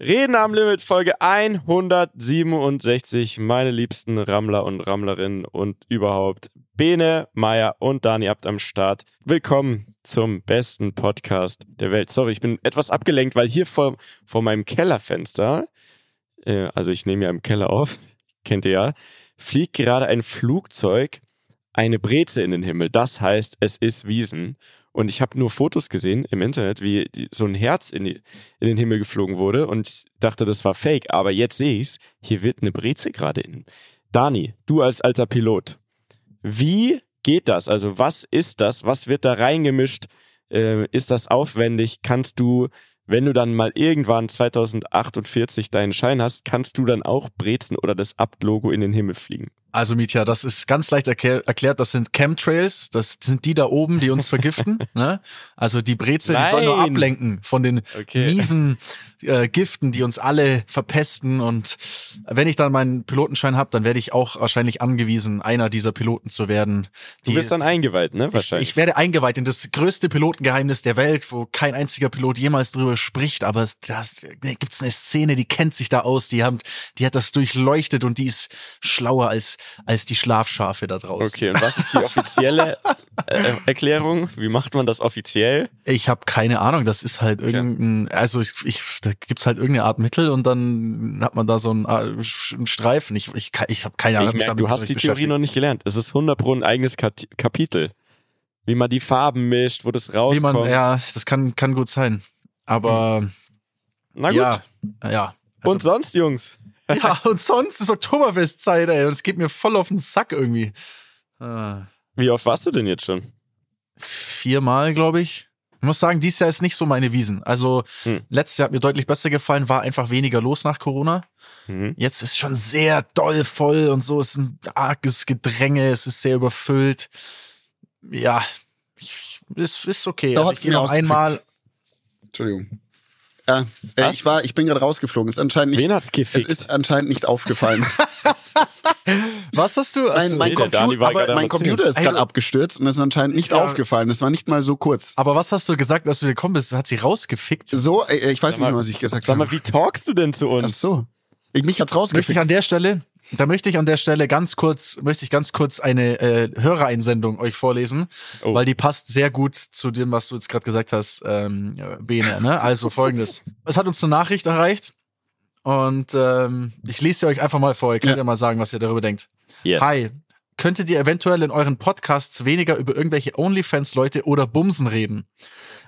Reden am Limit Folge 167. Meine liebsten Rammler und Rammlerinnen und überhaupt Bene, Maya und Dani Abt am Start. Willkommen zum besten Podcast der Welt. Sorry, ich bin etwas abgelenkt, weil hier vor, vor meinem Kellerfenster, äh, also ich nehme ja im Keller auf, kennt ihr ja, fliegt gerade ein Flugzeug eine Breze in den Himmel. Das heißt, es ist Wiesen. Und ich habe nur Fotos gesehen im Internet, wie so ein Herz in, die, in den Himmel geflogen wurde und ich dachte, das war fake. Aber jetzt sehe ich's. Hier wird eine Breze gerade in. Dani, du als alter Pilot, wie geht das? Also was ist das? Was wird da reingemischt? Äh, ist das aufwendig? Kannst du, wenn du dann mal irgendwann 2048 deinen Schein hast, kannst du dann auch Brezen oder das Abt-Logo in den Himmel fliegen? Also Mietja, das ist ganz leicht erklär, erklärt, das sind Chemtrails, das sind die da oben, die uns vergiften. ne? Also die Brezel, die soll nur Nein. ablenken von den Okay. miesen äh, Giften, die uns alle verpesten. Und wenn ich dann meinen Pilotenschein habe, dann werde ich auch wahrscheinlich angewiesen, einer dieser Piloten zu werden. Du Die, bist dann eingeweiht, ne? Wahrscheinlich. ich werde eingeweiht in das größte Pilotengeheimnis der Welt, wo kein einziger Pilot jemals drüber spricht. Aber da gibt's eine Szene, die kennt sich da aus. Die haben, die hat das durchleuchtet und die ist schlauer als als die Schlafschafe da draußen. Okay, und was ist die offizielle äh, Erklärung? Wie macht man das offiziell? Ich habe keine Ahnung. Das ist halt irgendein, also ich, ich da gibt's halt irgendeine Art Mittel und dann hat man da so einen, äh, einen Streifen. Ich ich, ich habe keine Ahnung. Ich merke, du hast die Theorie noch nicht gelernt. Es ist 100 pro ein eigenes Kapitel. Wie man die Farben mischt, wo das Wie rauskommt. man, ja, das kann kann gut sein. Aber Na gut. ja, ja. Also, und sonst, Jungs? Ja, und sonst ist Oktoberfestzeit, ey. Und es geht mir voll auf den Sack irgendwie. Ah. Wie oft warst du denn jetzt schon? viermal, glaube ich. Ich muss sagen, dieses Jahr ist nicht so meine Wiesen. Also Hm. letztes Jahr hat mir deutlich besser gefallen, war einfach weniger los nach Corona. Mhm. Jetzt ist schon sehr doll voll und so, es ist ein arges Gedränge, es ist sehr überfüllt. Ja, ich, ist, ist okay. Da Also ich gehe noch einmal. Entschuldigung. Ja, äh, Was? ich war, ich bin gerade rausgeflogen. Ist anscheinend nicht, Wen hat's es gefickt? ist anscheinend nicht aufgefallen. Was hast du? Mein, Achso, mein, nee, Computer, aber mein Computer ist gerade abgestürzt und ist anscheinend nicht Ja. aufgefallen. Das war nicht mal so kurz. aber was hast du gesagt, dass du gekommen bist? Hat sie rausgefickt? So, äh, ich weiß Sag mal, nicht mehr, was ich gesagt Sag mal, habe. wie talkst du denn zu Ach uns? so. Ich, mich hat's Möchte rausgefickt. ich an der Stelle, da möchte ich an der Stelle ganz kurz, möchte ich ganz kurz eine äh, Hörereinsendung euch vorlesen, Oh. weil die passt sehr gut zu dem, was du jetzt gerade gesagt hast, ähm, Bene. Ne? Also folgendes: Es hat uns eine Nachricht erreicht und ähm, ich lese sie euch einfach mal vor. Ihr könnt ja. Ja. mal sagen, was ihr darüber denkt. Yes. Hi. Könntet ihr eventuell in euren Podcasts weniger über irgendwelche OnlyFans-Leute oder Bumsen reden?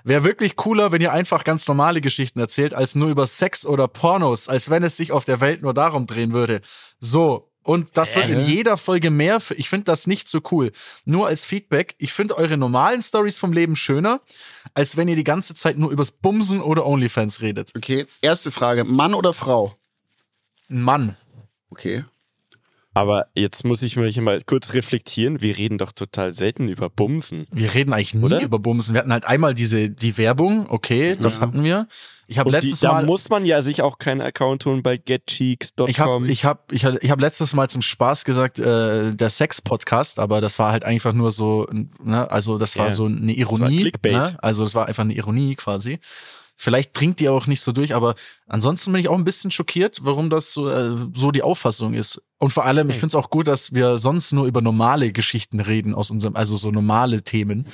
Wäre wirklich cooler, wenn ihr einfach ganz normale Geschichten erzählt, als nur über Sex oder Pornos, als wenn es sich auf der Welt nur darum drehen würde. So. Und das wird in jeder Folge mehr. Ich finde das nicht so cool. Nur als Feedback. Ich finde eure normalen Stories vom Leben schöner, als wenn ihr die ganze Zeit nur übers Bumsen oder OnlyFans redet. Okay, erste Frage. Mann oder Frau? Ein Mann. Okay. Aber jetzt muss ich mich mal kurz reflektieren. Wir reden doch total selten über Bumsen. Wir reden eigentlich nie Oder? über Bumsen. Wir hatten halt einmal diese, die Werbung. Okay, das Ja. hatten wir. Ich habe Und die, letztes da Mal. muss man ja sich auch keinen Account holen bei getcheeks.com. Ich habe ich hab, ich hab, ich hab letztes Mal zum Spaß gesagt, äh, der Sex-Podcast, aber das war halt einfach nur so, ne, also das war Ja. so eine war Ironie. Clickbait. Ne? Also das war einfach eine Ironie quasi. Vielleicht bringt die auch nicht so durch, aber ansonsten bin ich auch ein bisschen schockiert, warum das so, äh, so die Auffassung ist. Und vor allem, ich finde es auch gut, dass wir sonst nur über normale Geschichten reden aus unserem, also so normale Themen.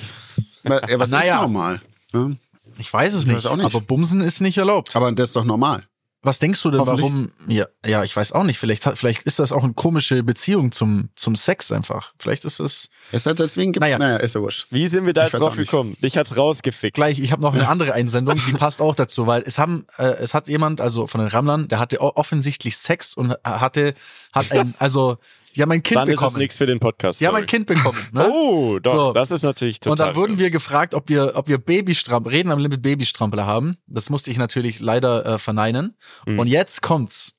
Wa- Was Naja. ist normal? Ja, Ich weiß es Ich nicht, weiß auch nicht. aber Bumsen ist nicht erlaubt. Aber das ist doch normal. Was denkst du denn, warum? Ja, ja, ich weiß auch nicht. Vielleicht vielleicht ist das auch eine komische Beziehung zum zum Sex einfach. Vielleicht ist es Es hat deswegen gibt, Naja. naja, ist ja wurscht. Wie sind wir da Ich jetzt drauf gekommen? Dich hat's rausgefickt. gleich. Ich habe noch eine andere Einsendung, die passt auch dazu, weil es haben äh, es hat jemand, also von den Rammlern, der hatte offensichtlich Sex und hatte hat ein, also die haben ein Kind Dann ist es bekommen. nichts für den Podcast. Sorry. ein Kind bekommen. Ne? Oh, doch, So. das ist natürlich total. Und dann wurden wir gefragt, ob wir, ob wir Babystrampel, reden am Limit Babystrampler haben. Das musste ich natürlich leider äh, verneinen. Mhm. Und jetzt kommt's.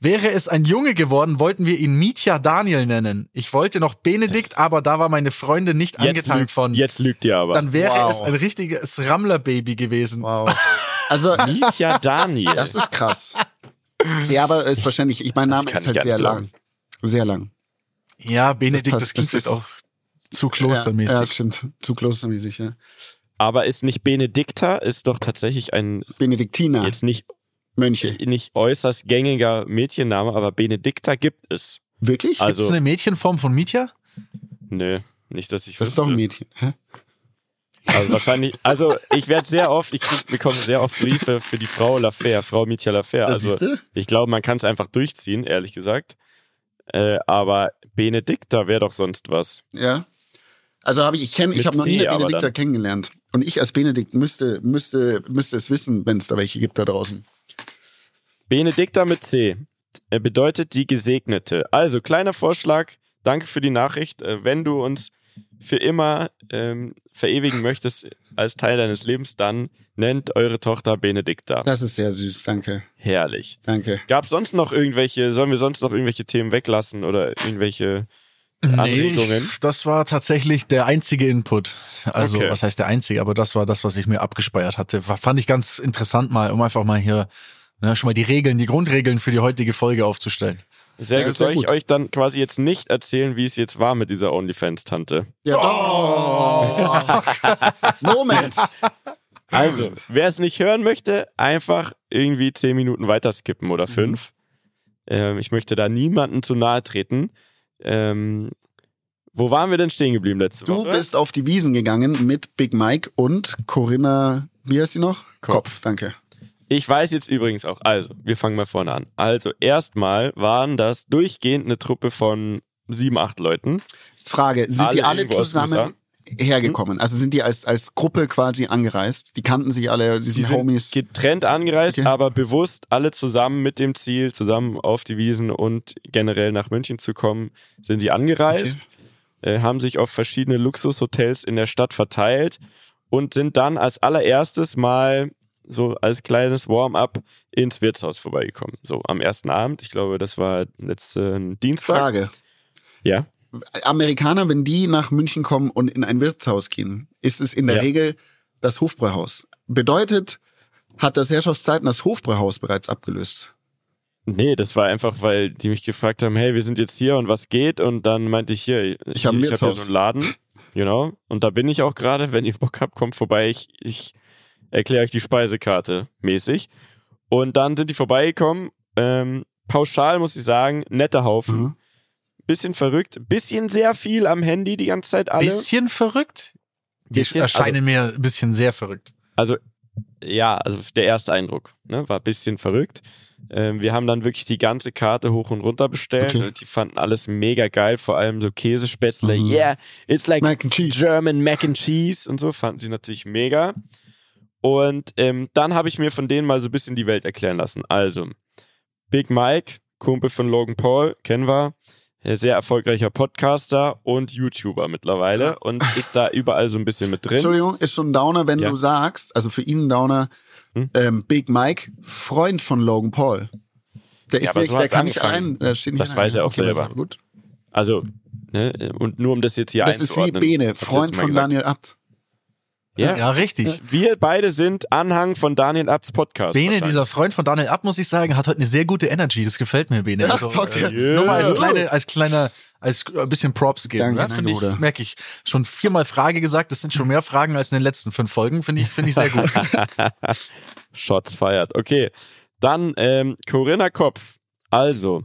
Wäre es ein Junge geworden, wollten wir ihn Mietja Daniel nennen. Ich wollte noch Benedikt, aber da war meine Freundin nicht angetan lügt, von. Jetzt lügt ihr aber. Dann wäre Wow. es ein richtiges Rammler-Baby gewesen. Wow. Also, Mietja Daniel. das ist krass. Ja, aber ist wahrscheinlich, ich mein Das Name ist halt sehr lang. Sehr lang. Ja, Benedikt, Das das, passt, klingt das ist- auch zu Ja, klostermäßig. ja, das stimmt. Zu klostermäßig, ja. aber ist nicht Benedikta, ist doch tatsächlich ein, Benediktiner. jetzt nicht, Mönche. nicht äußerst gängiger Mädchenname, aber Benedikta gibt es. Wirklich? Also- Ist das eine Mädchenform von Mietja? Nö, nicht, dass ich das ist doch ein Mädchen. Hä? Also wahrscheinlich, also ich werde sehr oft, ich krieg, bekomme sehr oft Briefe für die Frau Lafer, Frau Mietja Lafer. Das Also siehste? ich glaube, man kann es einfach durchziehen, ehrlich gesagt. Äh, aber Benedikta wäre doch sonst was. Ja. Also habe ich, ich kenne, ich habe noch nie eine Benedikta kennengelernt. Und ich als Benedikt müsste, müsste, müsste es wissen, wenn es da welche gibt da draußen. Benedikta mit C äh, bedeutet die Gesegnete. Also kleiner Vorschlag, danke für die Nachricht. Äh, wenn du uns für immer ähm, verewigen möchtest als Teil deines Lebens, dann nennt eure Tochter Benedikta. Das ist sehr süß, danke. Herrlich. Danke. Gab es sonst noch irgendwelche, sollen wir sonst noch irgendwelche Themen weglassen oder irgendwelche Anregungen? ich, das war tatsächlich der einzige Input. Also, Okay. was heißt der einzige? Aber das war das, was ich mir abgespeichert hatte. Fand ich ganz interessant mal, um einfach mal hier ne, schon mal die Regeln, die Grundregeln für die heutige Folge aufzustellen. Sehr Ja, gut. sehr Soll ich gut. euch dann quasi jetzt nicht erzählen, wie es jetzt war mit dieser OnlyFans-Tante? Ja, doch. Moment. Also, wer es nicht hören möchte, einfach irgendwie zehn Minuten weiter skippen oder Mhm. fünf. Ähm, ich möchte da niemanden zu nahe treten. Ähm, wo waren wir denn stehen geblieben letzte Du Woche? bist auf die Wiesen gegangen mit Big Mike und Corinna, wie heißt sie noch? Kopf. danke. Ich weiß jetzt übrigens auch, also, wir fangen mal vorne an. Also, erstmal waren das durchgehend eine Truppe von sieben, acht Leuten. Frage, sind Alle die alle zusammen hergekommen? Also sind die als, als Gruppe quasi angereist? Die kannten sich alle, sie Die sind sind Homies. getrennt angereist, Okay. aber bewusst alle zusammen mit dem Ziel, zusammen auf die Wiesen und generell nach München zu kommen, sind sie angereist, äh, haben sich auf verschiedene Luxushotels in der Stadt verteilt und sind dann als allererstes mal so als kleines Warm-up ins Wirtshaus vorbeigekommen. So am ersten Abend, ich glaube, das war letzten Dienstag. Frage. Ja. Amerikaner, wenn die nach München kommen und in ein Wirtshaus gehen, ist es in der Ja. Regel das Hofbräuhaus. Bedeutet, hat das Herrschaftszeiten das Hofbräuhaus bereits abgelöst? Nee, das war einfach, weil die mich gefragt haben, hey, wir sind jetzt hier und was geht? Und dann meinte ich hier, Ich hab habe hier Wirtshaus. so einen Laden, genau. Und da bin ich auch gerade. Wenn ihr Bock habt, kommt vorbei. Ich, ich erkläre euch die Speisekarte mäßig. Und dann sind die vorbeigekommen. Ähm, pauschal muss ich sagen, netter Haufen. Mhm. Bisschen verrückt, bisschen sehr viel am Handy die ganze Zeit alle. Bisschen verrückt? Die Bisschen, erscheinen mir ein bisschen sehr verrückt. Also, ja, also der erste Eindruck ne, war ein bisschen verrückt. Ähm, wir haben dann wirklich die ganze Karte hoch und runter bestellt Okay. und die fanden alles mega geil, vor allem so Käsespätzle. Mhm. Yeah, it's like Mac. German Mac and Cheese und so fanden sie natürlich mega. Und ähm, dann habe ich mir von denen mal so ein bisschen die Welt erklären lassen. Also, Big Mike, Kumpel von Logan Paul, kennen wir, äh, sehr erfolgreicher Podcaster und YouTuber mittlerweile und ist da überall so ein bisschen mit drin. Entschuldigung, ist schon ein Downer, wenn Ja. du sagst, also für ihn ein Downer, Hm? ähm, Big Mike, Freund von Logan Paul. Der ist aber nicht, so der kann nicht angefangen. allein, der steht nicht Das allein. weiß er auch Okay, selber. Gut. Also, ne, und nur um das jetzt hier Das ist wie einzuordnen. Bene, hab ich das Freund von gesagt. Daniel Abt. Ja. Ja, richtig. Wir beide sind Anhang von Daniel Abts Podcast. Bene, dieser Freund von Daniel Ab, muss ich sagen, hat heute eine sehr gute Energy. Das gefällt mir, Bene. Ja, Also, er. äh, nur mal als Yeah. kleine, als kleiner, als ein bisschen Props geben. Danke, Ne? Finde ich, merke ich. Schon viermal Frage gesagt, das sind schon mehr Fragen als in den letzten fünf Folgen. Finde ich, finde ich sehr gut. Shots feiert. Okay. Dann ähm, Corinna Kopf. Also,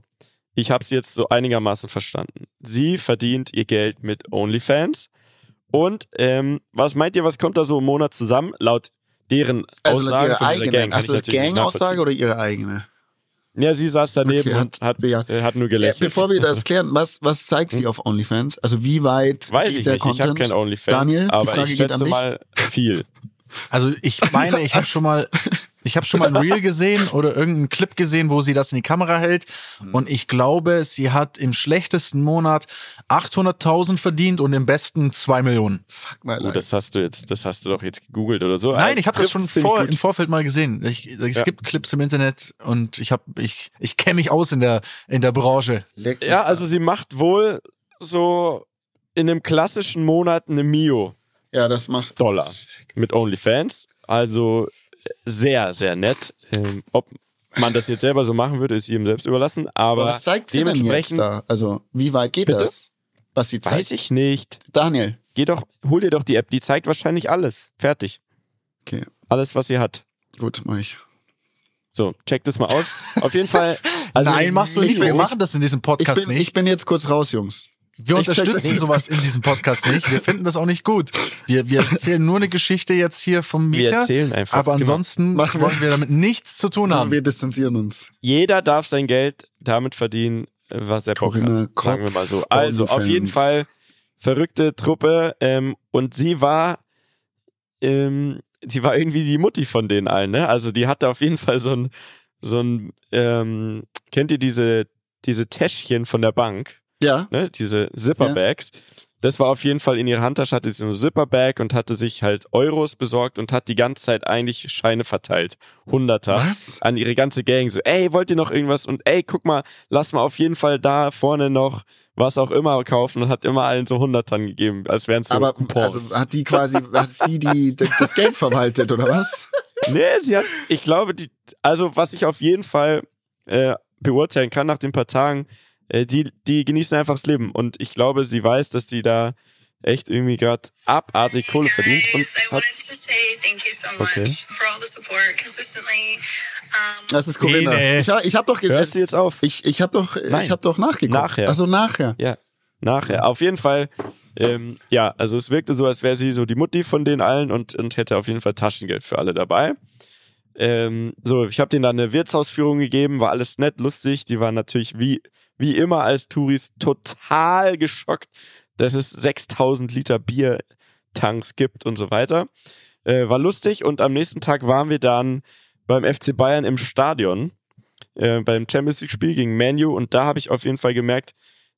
ich habe sie jetzt so einigermaßen verstanden. Sie verdient ihr Geld mit OnlyFans. Und ähm, was meint ihr, was kommt da so im Monat zusammen? Laut deren Also Aussagen ihre von eigene. Gang. Also das Gang-Aussage oder ihre eigene? Ja, sie saß daneben Okay, hat- und hat, ja. äh, hat nur Ja, gelächelt. bevor wir das klären, was, was zeigt sie auf OnlyFans? Also wie weit Weiß geht ich der nicht, ich habe Content? kein OnlyFans, Daniel, die aber Frage ich geht an schätze dich. mal viel. Also ich meine, ich habe schon mal, ich habe schon mal ein Reel gesehen oder irgendeinen Clip gesehen, wo sie das in die Kamera hält. Hm. Und ich glaube, sie hat im schlechtesten Monat 800.000 verdient und im besten 2 Millionen. Fuck my Gut, life. das hast du jetzt, das hast du doch jetzt gegoogelt oder so. Nein, Also, ich habe das schon vor, im Vorfeld mal gesehen. Ich, es Ja. gibt Clips im Internet und ich habe, ich, ich kenne mich aus in der in der Branche. Ja, also sie macht wohl so in einem klassischen Monat eine Mio ja, das macht Dollar mit OnlyFans. Also sehr, sehr nett. Ähm, ob man das jetzt selber so machen würde, ist jedem selbst überlassen. Aber, Aber was zeigt sie denn jetzt dementsprechend da? Also wie weit geht Bitte? das? Was sie zeigt? weiß ich nicht. Daniel. Geh doch, hol dir doch die App, die zeigt wahrscheinlich alles. Fertig. Okay, Alles, was sie hat. gut, mach ich. So, check das mal aus. Auf jeden Fall. Also Nein, machst du nicht. Wir ich- machen das in diesem Ich Podcast bin, nicht. ich bin jetzt kurz raus, Jungs. Wir Ich unterstützen sowas in diesem Podcast nicht. Wir finden das auch nicht gut. Wir, wir erzählen nur eine Geschichte jetzt hier vom Wir Mieter. erzählen einfach, Aber genau. ansonsten Machen wir- wollen wir damit nichts zu tun haben. Wir distanzieren uns. jeder darf sein Geld damit verdienen, was er Bock Corinna hat. Kopf, Sagen wir mal so. Also, auf jeden Fall verrückte Truppe. Ähm, und sie war, ähm, sie war irgendwie die Mutti von denen allen, ne? Also die hatte auf jeden Fall so ein, so ein, ähm, kennt ihr diese, diese Täschchen von der Bank? Ja. ne, diese Zipperbags. Das war auf jeden Fall in ihrer Handtasche, hatte sie so eine Zipperbag und hatte sich halt Euros besorgt und hat die ganze Zeit eigentlich Scheine verteilt. Hunderter. Was? An ihre ganze Gang. So, ey, wollt ihr noch irgendwas? Und ey, guck mal, lass mal auf jeden Fall da vorne noch was auch immer kaufen und hat immer allen so Hundertern gegeben, als wären es so Aber Coupons. also hat die quasi, hat sie die, das Geld verwaltet, oder was? Nee, sie hat, ich glaube, die, also was ich auf jeden Fall äh, beurteilen kann nach den paar Tagen, die, die genießen einfach das Leben. Und ich glaube, sie weiß, dass sie da echt irgendwie gerade abartig Kohle verdient und hat, Okay. for all the support consistently. Das ist Corinna. Nee, nee. Ich, ich habe doch, hörst du jetzt auf? ich, ich habe doch, Nein. ich habe doch nachgeguckt. Nachher. Also nachher. Ja, nachher. Auf jeden Fall, ähm, ja, also es wirkte so, als wäre sie so die Mutti von den allen und, und hätte auf jeden Fall Taschengeld für alle dabei. Ähm, so, ich habe denen dann eine Wirtshausführung gegeben, war alles nett, lustig. Die waren natürlich wie, wie immer als Touris total geschockt, dass es 6000 Liter Biertanks gibt und so weiter. Äh, war lustig und am nächsten Tag waren wir dann beim FC Bayern im Stadion äh, beim Champions League Spiel gegen Manu und da habe ich auf jeden Fall gemerkt,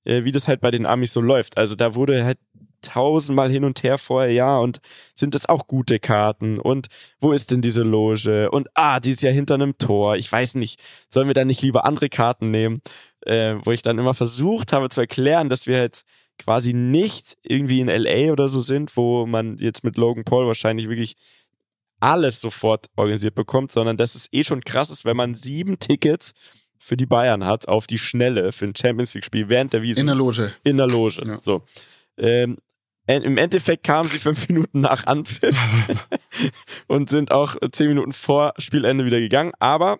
äh, wie das halt bei den Amis so läuft. Also da wurde halt tausendmal hin und her vorher, ja, und sind das auch gute Karten und wo ist denn diese Loge und ah, die ist ja hinter einem Tor. Ich weiß nicht, sollen wir da nicht lieber andere Karten nehmen, äh, wo ich dann immer versucht habe zu erklären, dass wir jetzt quasi nicht irgendwie in LA oder so sind, wo man jetzt mit Logan Paul wahrscheinlich wirklich alles sofort organisiert bekommt, sondern dass es eh schon krass ist, wenn man sieben Tickets für die Bayern hat auf die Schnelle für ein Champions League Spiel während der Wiesen In der Loge. in der Loge. Ja. So. Ähm, Im Endeffekt kamen sie fünf Minuten nach Anpfiff und sind auch zehn Minuten vor Spielende wieder gegangen. Aber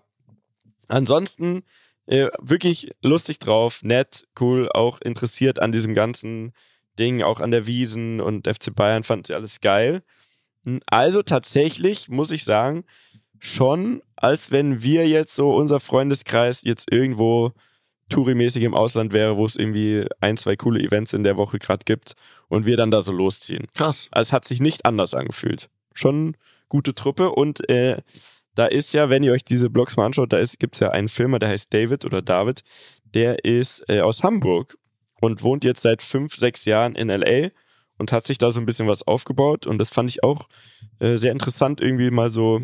ansonsten äh, wirklich lustig drauf, nett, cool, auch interessiert an diesem ganzen Ding, auch an der Wiesen und FC Bayern fanden sie alles geil. Also tatsächlich muss ich sagen, schon, als wenn wir jetzt so unser Freundeskreis jetzt irgendwo Touri-mäßig im Ausland wäre, wo es irgendwie ein, zwei coole Events in der Woche gerade gibt und wir dann da so losziehen. Krass. Also es hat sich nicht anders angefühlt. Schon gute Truppe und äh, da ist ja, wenn ihr euch diese Blogs mal anschaut, da gibt es ja einen Filmer, der heißt David oder David, der ist äh, aus Hamburg und wohnt jetzt seit fünf, sechs Jahren in LA und hat sich da so ein bisschen was aufgebaut und das fand ich auch äh, sehr interessant, irgendwie mal so,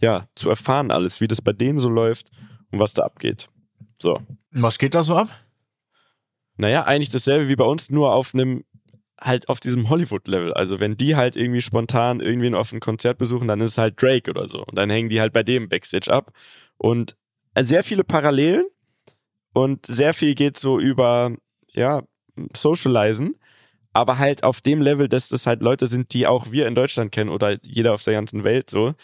ja, zu erfahren alles, wie das bei denen so läuft und was da abgeht. So. Was geht da so ab? Naja, eigentlich dasselbe wie bei uns, nur auf einem, halt auf diesem Hollywood-Level. Also wenn die halt irgendwie spontan irgendwen auf ein Konzert besuchen, dann ist es halt Drake oder so. Und dann hängen die halt bei dem Backstage ab. Und sehr viele Parallelen und sehr viel geht so über, ja, Socializen, aber halt auf dem Level, dass das halt Leute sind, die auch wir in Deutschland kennen oder jeder auf der ganzen Welt so.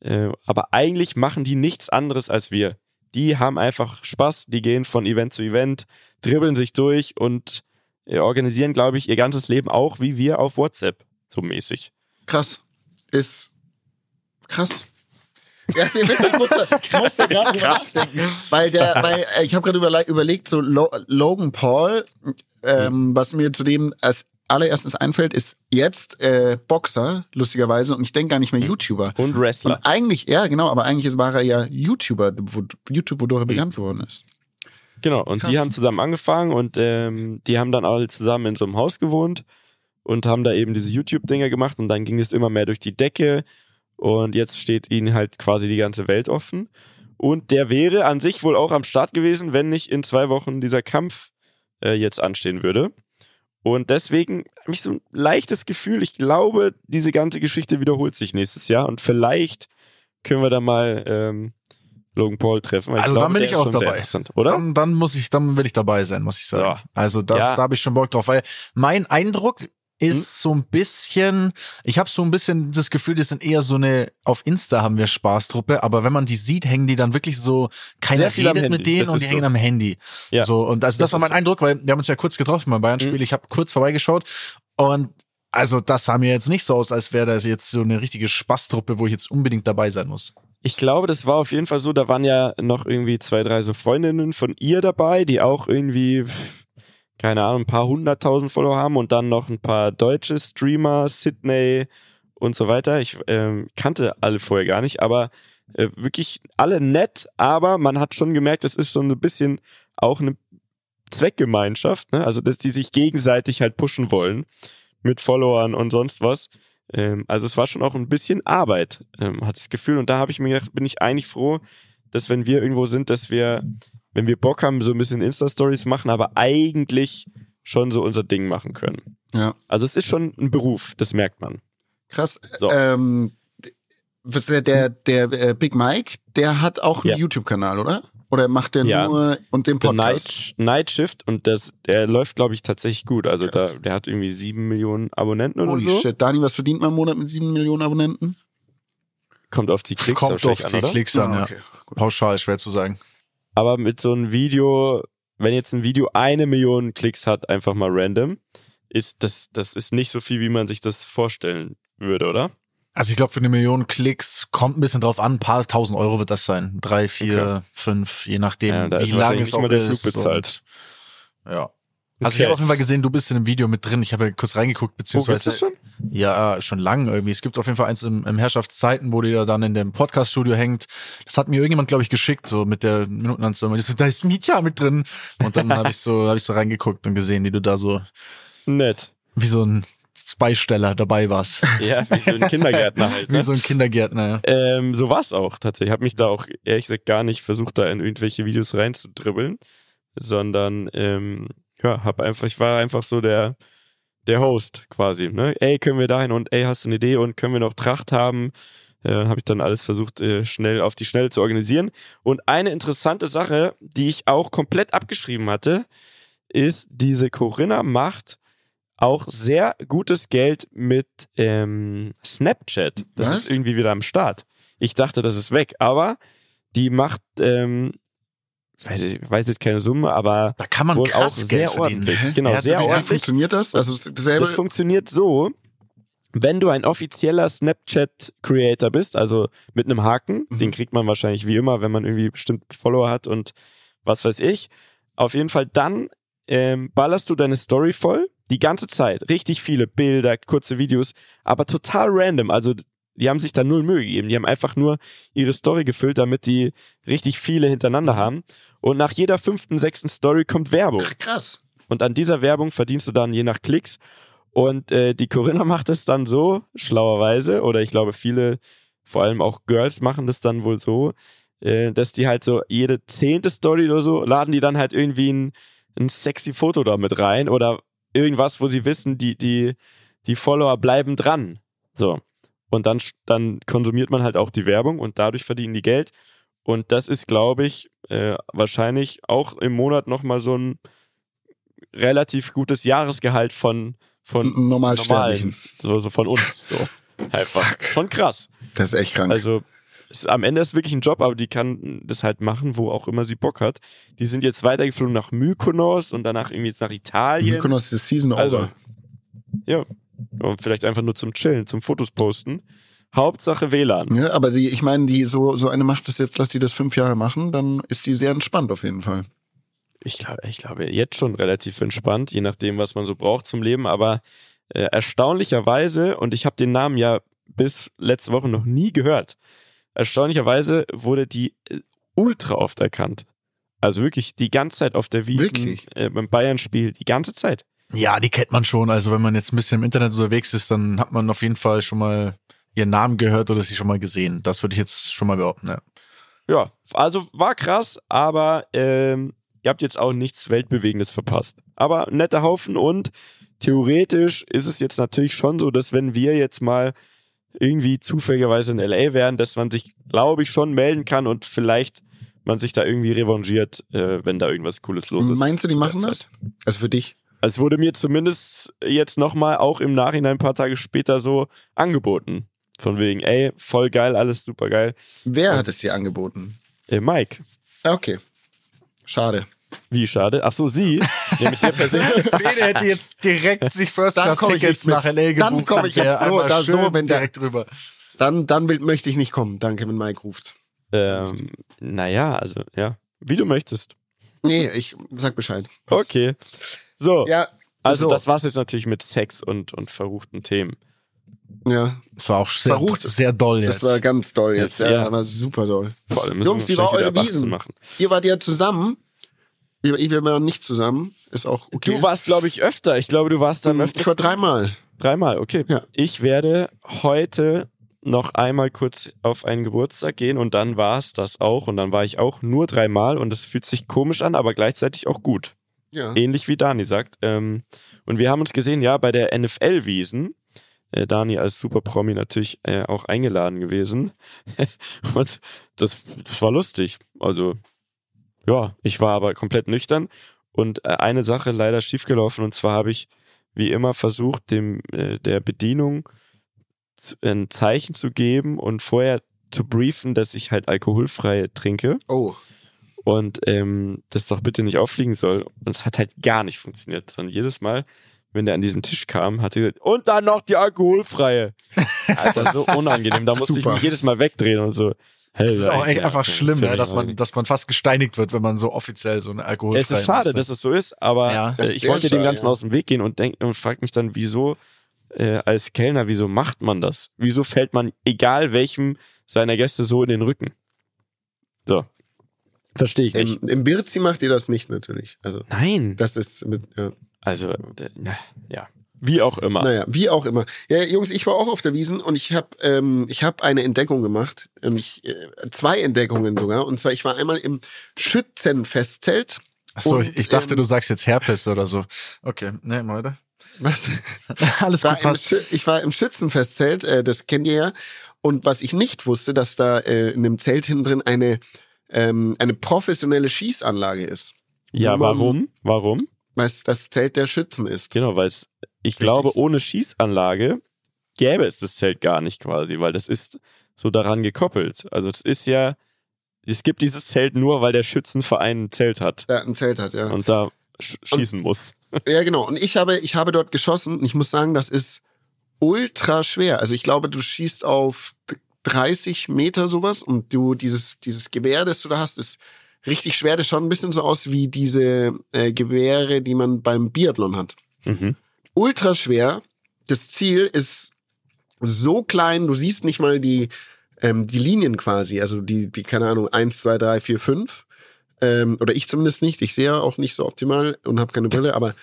Äh, aber eigentlich machen die nichts anderes als wir. Die haben einfach Spaß, die gehen von Event zu Event, dribbeln sich durch und äh, organisieren, glaube ich, ihr ganzes Leben auch wie wir auf WhatsApp, so mäßig. Krass. Ist krass. Ja, ich musste, musste gerade drüber nachdenken. Weil der, weil äh, ich habe gerade überle überlegt, so Lo Logan Paul, ähm, was mir zu dem als allererstes einfällt, ist jetzt äh, Boxer, lustigerweise, und ich denke gar nicht mehr YouTuber. Und Wrestler. Und eigentlich, ja, genau, aber eigentlich war er ja YouTuber, wo, YouTube, wodurch er bekannt geworden ist. Genau, und Krass. die haben zusammen angefangen und ähm, die haben dann alle zusammen in so einem Haus gewohnt und haben da eben diese YouTube-Dinger gemacht und dann ging es immer mehr durch die Decke und jetzt steht ihnen halt quasi die ganze Welt offen. Und der wäre an sich wohl auch am Start gewesen, wenn nicht in zwei Wochen dieser Kampf äh, jetzt anstehen würde. Und deswegen habe ich so ein leichtes Gefühl, ich glaube, diese ganze Geschichte wiederholt sich nächstes Jahr und vielleicht können wir da mal ähm, Logan Paul treffen. weil Also glaube, dann bin ich auch dabei. Oder? Dann, dann muss ich, dann will ich dabei sein, muss ich sagen. So. Also das, Ja. da habe ich schon Bock drauf, weil mein Eindruck ist so ein bisschen, ich habe so ein bisschen das Gefühl, die sind eher so eine, auf Insta haben wir Spaßtruppe, aber wenn man die sieht, hängen die dann wirklich so, keiner Sehr redet mit denen das und die so. hängen am Handy. Ja. So, und also das, Das war mein so. Eindruck, weil wir haben uns ja kurz getroffen beim Bayern-Spiel, ich habe kurz vorbeigeschaut und also das sah mir jetzt nicht so aus, als wäre das jetzt so eine richtige Spaßtruppe, wo ich jetzt unbedingt dabei sein muss. Ich glaube, das war auf jeden Fall so. Da waren ja noch irgendwie zwei, drei so Freundinnen von ihr dabei, die auch irgendwie, keine Ahnung, ein paar hunderttausend Follower haben und dann noch ein paar deutsche Streamer, Sydney und so weiter. Ich ähm, kannte alle vorher gar nicht, aber äh, wirklich alle nett, aber man hat schon gemerkt, es ist schon ein bisschen auch eine Zweckgemeinschaft, ne? Also, dass die sich gegenseitig halt pushen wollen mit Followern und sonst was. Ähm, also es war schon auch ein bisschen Arbeit, ähm, hat das Gefühl. Und da habe ich mir gedacht, bin ich eigentlich froh, dass wenn wir irgendwo sind, dass wir, wenn wir Bock haben, so ein bisschen Insta-Stories machen, aber eigentlich schon so unser Ding machen können. Ja. Also es ist schon ein Beruf, das merkt man. Krass. So. Ähm, der, der, der äh, Big Mike, der hat auch einen Ja. YouTube-Kanal, oder? Oder macht der Ja. nur und den The Podcast? Night, Night Shift und das, der läuft, glaube ich, tatsächlich gut. Also da, der hat irgendwie sieben Millionen Abonnenten oder Holy so. shit. Dani, was verdient man im Monat mit sieben Millionen Abonnenten? Kommt auf die Klicks Kommt auf die an, oder? Klicks an, Ah, ja. okay. Pauschal, schwer zu sagen. Aber mit so einem Video, wenn jetzt ein Video eine Million Klicks hat, einfach mal random, ist das, das ist nicht so viel, wie man sich das vorstellen würde, oder? Also ich glaube, für eine Million Klicks kommt ein bisschen drauf an, ein paar tausend Euro wird das sein. Drei, vier, Okay. fünf, je nachdem, Ja, wie lange es auch der. Flug bezahlt. Und, ja. Also ich Okay. habe auf jeden Fall gesehen, du bist in dem Video mit drin. Ich habe ja kurz reingeguckt, beziehungsweise das schon? ja schon lang irgendwie. Es gibt auf jeden Fall eins im, im Herrschaftszeiten, wo die da dann in dem Podcaststudio hängt. Das hat mir irgendjemand, glaube ich, geschickt, so mit der Minutenanzahl. Ich so, da ist Mietja mit drin. Und dann habe ich so, habe ich so reingeguckt und gesehen, wie du da so Nett. wie so ein Beisteller dabei warst. Ja, wie so ein Kindergärtner halt. Wie Ne? so ein Kindergärtner. ja. Ähm, so war's auch tatsächlich. Ich habe mich da auch ehrlich gesagt gar nicht versucht, da in irgendwelche Videos reinzudribbeln, sondern ähm, ja, hab einfach, ich war einfach so der der Host quasi. Ne? Ey, können wir dahin und ey, hast du eine Idee und können wir noch Tracht haben? Äh, habe ich dann alles versucht, äh, schnell auf die Schnelle zu organisieren. Und eine interessante Sache, die ich auch komplett abgeschrieben hatte, ist, diese Corinna macht auch sehr gutes Geld mit ähm, Snapchat. Das Was? ist irgendwie wieder am Start. Ich dachte, das ist weg, aber die macht, ähm, weiß ich weiß jetzt keine Summe, aber Da kann man wohl auch sehr Geld ordentlich. Genau, Ja, sehr wie Wie ordentlich. funktioniert das? Also dasselbe. Das funktioniert so, wenn du ein offizieller Snapchat-Creator bist, also mit einem Haken, Mhm. den kriegt man wahrscheinlich wie immer, wenn man irgendwie bestimmt Follower hat und was weiß ich. Auf jeden Fall dann ähm, ballerst du deine Story voll, die ganze Zeit. Richtig viele Bilder, kurze Videos, aber total random. Also die haben sich da null Mühe gegeben. Die haben einfach nur ihre Story gefüllt, damit die richtig viele hintereinander haben. Und nach jeder fünften, sechsten Story kommt Werbung. Ach, krass. Und an dieser Werbung verdienst du dann je nach Klicks. Und äh, die Corinna macht es dann so, schlauerweise, oder ich glaube viele, vor allem auch Girls machen das dann wohl so, äh, dass die halt so jede zehnte Story oder so, laden die dann halt irgendwie ein, ein sexy Foto da mit rein oder irgendwas, wo sie wissen, die, die, die Follower bleiben dran. So. Und dann, dann konsumiert man halt auch die Werbung und dadurch verdienen die Geld. Und das ist, glaube ich, äh, wahrscheinlich auch im Monat nochmal so ein relativ gutes Jahresgehalt von, von normalen, so, so von uns. So. Einfach. Schon krass. Das ist echt krank. Also es, am Ende ist es wirklich ein Job, aber die kann das halt machen, wo auch immer sie Bock hat. Die sind jetzt weitergeflogen nach Mykonos und danach irgendwie jetzt nach Italien. Mykonos ist Season Also, over. ja. Und vielleicht einfach nur zum Chillen, zum Fotos posten. Hauptsache WLAN. Ja, aber die, ich meine, die so so eine macht das jetzt, lass die das fünf Jahre machen, dann ist die sehr entspannt auf jeden Fall. Ich glaube, ich glaube, jetzt schon relativ entspannt, je nachdem, was man so braucht zum Leben. Aber äh, erstaunlicherweise, und ich habe den Namen ja bis letzte Woche noch nie gehört, erstaunlicherweise wurde die äh, ultra oft erkannt. Also wirklich die ganze Zeit auf der Wiesn, äh, beim Bayern-Spiel, die ganze Zeit. Ja, die kennt man schon. Also wenn man jetzt ein bisschen im Internet unterwegs ist, dann hat man auf jeden Fall schon mal ihren Namen gehört oder sie schon mal gesehen. Das würde ich jetzt schon mal behaupten. Ja. Ja, also war krass, aber ähm, ihr habt jetzt auch nichts Weltbewegendes verpasst. Aber netter Haufen und theoretisch ist es jetzt natürlich schon so, dass wenn wir jetzt mal irgendwie zufälligerweise in LA wären, dass man sich, glaube ich, schon melden kann und vielleicht man sich da irgendwie revanchiert, äh, wenn da irgendwas Cooles los ist. Meinst du, die machen das? Also für dich? Es wurde mir zumindest jetzt nochmal auch im Nachhinein ein paar Tage später so angeboten. Von wegen, ey, voll geil, alles super geil. Wer hat es dir angeboten? Äh, Mike, Ah, Okay. Schade. Wie schade. Ach so, sie. Ja, mit der persönlich. Bene hätte jetzt direkt sich First Dann Class ich Tickets nach L.A. Dann gebucht. komm ich und jetzt so, da so, schön wenn der- direkt rüber. Dann, dann will, möchte ich nicht kommen. Danke, wenn Mike ruft. ähm, naja, also, ja. Wie du möchtest. Nee, ich sag Bescheid. Passt. Okay. So. Ja, also, so. das war's jetzt natürlich mit Sex und, und verruchten Themen. ja, Das war auch sehr, Verrucht. sehr doll das jetzt. war ganz doll jetzt. Jetzt, Ja, ja. war super doll. Vor allem müssen Jungs, wir wie war eure wieder ab 18 Wiesen? machen. Ihr wart ja zusammen. Wir, wir waren nicht zusammen. Ist auch okay. Du warst, glaube ich, öfter. Ich glaube, du warst dann öfter. ich war dreimal. Dreimal, okay. Ja. Ich werde heute noch einmal kurz auf einen Geburtstag gehen und dann war es das auch. Und dann war ich auch nur dreimal und es fühlt sich komisch an, aber gleichzeitig auch gut. Ja. Ähnlich wie Dani sagt. Ähm, und wir haben uns gesehen, ja, bei der NFL-Wiesen. Äh, Dani als Super-Promi natürlich äh, auch eingeladen gewesen. und das, das war lustig. Also, ja, ich war aber komplett nüchtern. Und äh, eine Sache leider schiefgelaufen und zwar habe ich wie immer versucht, dem äh, der Bedienung zu, ein Zeichen zu geben und vorher zu briefen, dass ich halt alkoholfrei trinke Oh. und ähm, das doch bitte nicht auffliegen soll. Und es hat halt gar nicht funktioniert. Sondern jedes Mal, wenn der an diesen Tisch kam, hat er gesagt, und dann noch die alkoholfreie. Alter, so unangenehm. Da musste ich Super. mich jedes Mal wegdrehen und so. Hey, Das ist auch echt einfach schlimm, ne, dass man, dass man fast gesteinigt wird, wenn man so offiziell so eine alkoholfreie Es ist schade, dass es so ist, aber Ja. Äh, ist ich wollte dem schade, Ganzen ja. aus dem Weg gehen und denk, und frag mich dann, wieso äh, als Kellner, wieso macht man das? Wieso fällt man egal welchem seiner Gäste so in den Rücken? So. Verstehe ich nicht. Im, Im Birzi macht ihr das nicht natürlich. Also, Nein. das ist mit, ja. Also, ja. Wie auch immer. Naja, wie auch immer. Ja, Jungs, ich war auch auf der Wiesen und ich habe ähm, ich hab eine Entdeckung gemacht. Ähm, ich, äh, zwei Entdeckungen sogar. Und zwar, ich war einmal im Schützenfestzelt. Achso, ich, ich dachte, ähm, du sagst jetzt Herpes oder so. Okay, ne, mal weiter. Was? Alles gut, passt. Ich war im Schützenfestzelt, äh, das kennt ihr ja. Und was ich nicht wusste, dass da äh, in dem Zelt hinten drin eine, ähm, eine professionelle Schießanlage ist. Ja, warum? Warum? Weil es das Zelt der Schützen ist. Genau, weil es, ich glaube, ohne Schießanlage gäbe es das Zelt gar nicht quasi, weil das ist so daran gekoppelt. Also es ist ja, es gibt dieses Zelt nur, weil der Schützenverein ein Zelt hat Der ein Zelt hat, ja. und da sch schießen muss. Ja, genau. Und ich habe, ich habe dort geschossen und ich muss sagen, das ist ultra schwer. Also ich glaube, du schießt auf 30 Meter sowas und du, dieses, dieses Gewehr, das du da hast, ist richtig schwer. Das schaut ein bisschen so aus wie diese äh, Gewehre, die man beim Biathlon hat. Mhm. Ultra schwer. Das Ziel ist so klein, du siehst nicht mal die, ähm, die Linien quasi. Also die, die, keine Ahnung, eins, zwei, drei, vier, fünf. Ähm, oder ich zumindest nicht. Ich sehe ja auch nicht so optimal und habe keine Brille, aber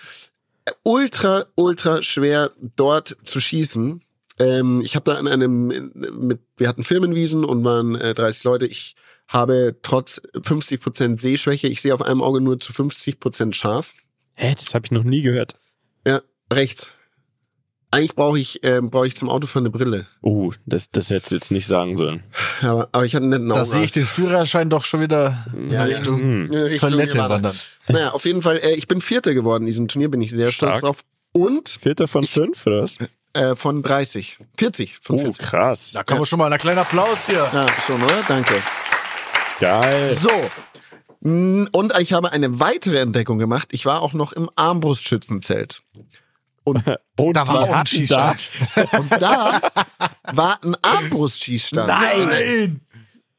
ultra, ultra schwer dort zu schießen. Ähm, ich habe da in einem, mit, wir hatten Firmenwiesen und waren äh, 30 Leute. Ich habe trotz 50% Sehschwäche, ich sehe auf einem Auge nur zu 50% scharf. Hä, das habe ich noch nie gehört. Ja, rechts. Eigentlich brauche ich, ähm, brauche ich zum Autofahren eine Brille. Oh, das, das hättest du jetzt nicht sagen sollen. Aber, aber ich hatte einen netten Da sehe ich den Führerschein doch schon wieder in Ja, ja. Richtung in Richtung Toilette wandern. Naja, auf jeden Fall, äh, ich bin Vierter geworden in diesem Turnier, bin ich sehr Stark. stolz drauf. Und Vierter von fünf, oder was? äh, von 30. 40 von Oh, 40. krass. Da kommen wir schon mal. Ein kleiner Applaus hier. Ja, schon, oder? Danke. Geil. So. Und ich habe eine weitere Entdeckung gemacht. Ich war auch noch im Armbrustschützenzelt. Und, Und Da war ein? Schießstand. und da war ein Armbrustschießstand. Nein!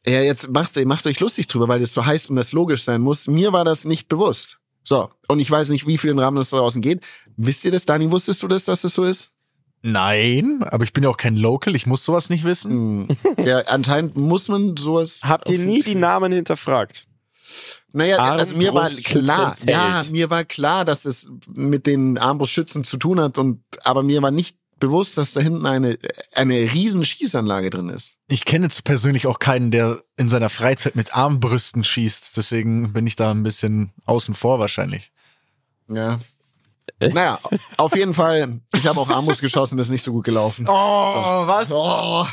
Ja, jetzt macht, macht euch lustig drüber, weil das so heißt und das logisch sein muss. Mir war das nicht bewusst. So. Und ich weiß nicht, wie viel in Rahmen das da draußen geht. Wisst ihr das, Dani? Wusstest du das, dass das so ist? Nein, aber ich bin ja auch kein Local, ich muss sowas nicht wissen. Hm. Ja, anscheinend muss man sowas. Habt ihr nie die Namen hinterfragt? Naja, also mir war klar, ja, mir war klar, dass es mit den Armbrustschützen zu tun hat und, aber mir war nicht bewusst, dass da hinten eine, eine riesen Schießanlage drin ist. Ich kenne jetzt persönlich auch keinen, der in seiner Freizeit mit Armbrüsten schießt, deswegen bin ich da ein bisschen außen vor wahrscheinlich. Ja. Naja, auf jeden Fall, ich habe auch Armbrust geschossen, das ist nicht so gut gelaufen. Oh, was? Oh,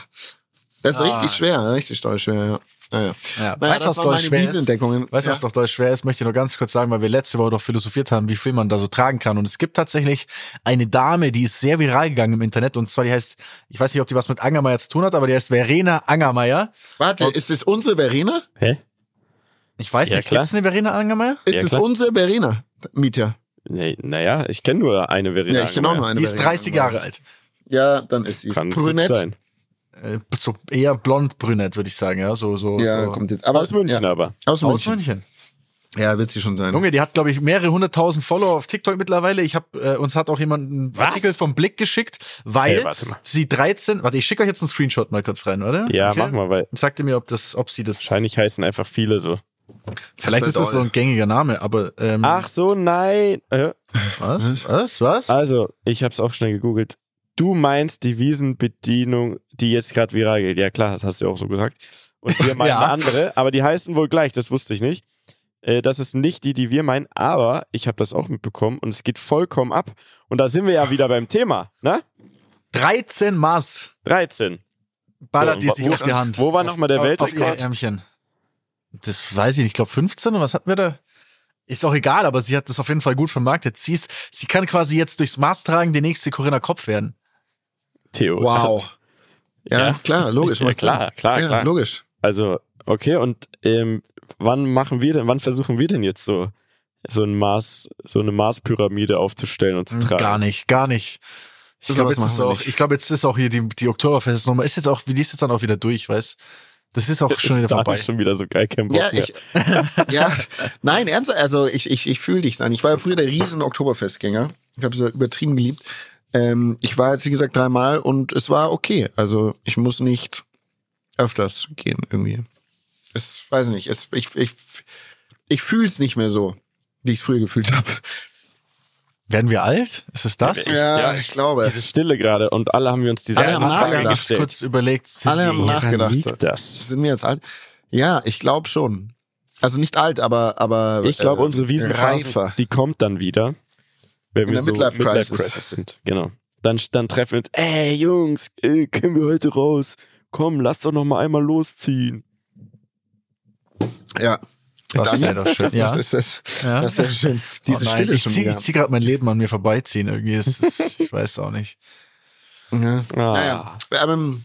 das ist Ah. richtig schwer, richtig doll schwer, ja. Ja, ja. Naja, weißt du, das was meine schwer ist? Weißt du, ja. was doch doll schwer ist? Möchte ich nur ganz kurz sagen, weil wir letzte Woche doch philosophiert haben, wie viel man da so tragen kann. Und es gibt tatsächlich eine Dame, die ist sehr viral gegangen im Internet. Und zwar, die heißt, ich weiß nicht, ob die was mit Angermeier zu tun hat, aber die heißt Verena Angermeier. Warte, ist es unsere Verena? Hä? Ich weiß Ja, nicht, klar. gibt's eine Verena Angermeier? Ist Ja, es klar. unsere Verena? Mietja. Nee, naja, ich kenne nur eine Verena. Ja, ich kenne auch nur eine Die ist Verena 30 Jahre alt. Ja, dann ist sie es. Kann gut Brünett. sein. Äh, So eher blond-brünett, würde ich sagen, ja. So, so, Ja, so. kommt jetzt. Aber Aus München ja, aber. aus Aus München. München. Ja, wird sie schon sein. Junge, die hat, glaube ich, mehrere hunderttausend Follower auf TikTok mittlerweile. Ich habe äh, uns hat auch jemand einen Was? Artikel vom Blick geschickt, weil Hey, sie 13. Warte, ich schicke euch jetzt einen Screenshot mal kurz rein, oder? Ja, mach mal, weil Und sagt ihr mir, ob das, ob sie das. wahrscheinlich heißen einfach viele so. Vielleicht Das ist das so ein gängiger Name, aber ähm, Ach so, nein. Äh, was? Was? Was? also, ich habe es auch schnell gegoogelt. Du meinst die Wiesenbedienung, die jetzt gerade viral geht. Ja klar, das hast du auch so gesagt. Und wir meinen Ja. eine andere, aber die heißen wohl gleich, das wusste ich nicht. Äh, Das ist nicht die, die wir meinen, aber ich habe das auch mitbekommen und es geht vollkommen ab. Und da sind wir ja wieder beim Thema, ne? 13 Maß 13. ballert die Wo- sich auf die Hand. wo war noch mal der Weltrekord? Das weiß ich nicht, ich glaube 15 oder was hatten wir da? Ist auch egal, aber sie hat das auf jeden Fall gut vermarktet. Sie, ist, sie kann quasi jetzt durchs Maß tragen die nächste Corinna Kopf werden. Theo. Wow. Ja, Ja. klar, logisch. Ja, klar, klar, ja, klar. logisch. Also, okay, und ähm, wann machen wir denn, wann versuchen wir denn jetzt so, so ein Maß, so eine Maßpyramide aufzustellen und zu tragen? Gar nicht, gar nicht. Ich glaube, jetzt, ist auch, ich glaube, jetzt ist auch hier die, die Oktoberfestnummer, ist jetzt auch, die ist jetzt dann auch wieder durch, weißt Das ist auch schon wieder Ist Daniel vorbei. schon wieder so geil, kein Bock Ja, mehr. ich, ja, nein, ernsthaft, also ich, ich, ich fühle dich dann. Ich war ja früher der riesen Oktoberfestgänger. Ich habe es übertrieben geliebt. Ähm, ich war jetzt, wie gesagt, dreimal und es war okay. Also ich muss nicht öfters gehen irgendwie. Es, weiß ich nicht, es, ich, ich, ich fühle es nicht mehr so, wie ich es früher gefühlt habe. Werden wir alt? Ist es das? Ich- ja, ich glaube. Diese Stille gerade und alle haben wir uns diese Alle haben nachgedacht. kurz überlegt. sind Alle haben wir- nachgedacht. Das? Sind wir jetzt alt? Ja, ich glaube schon. Also nicht alt, aber aber Ich glaube, äh, unsere Wiesenphase, die kommt dann wieder, wenn In wir der so Midlife Crisis. Crisis sind. Genau. Dann, dann treffen wir uns, ey Jungs, ey, können wir heute raus? Komm, lass doch noch mal einmal losziehen. Ja, Das wäre doch schön. Ja. das ist das. Ja. Das wäre schön. Diese oh nein, Stille ich schon zieh, ich zieh gerade mein Leben an mir vorbeiziehen. Irgendwie ist es, ich weiß auch nicht. Ja. Ah. Naja. Ähm,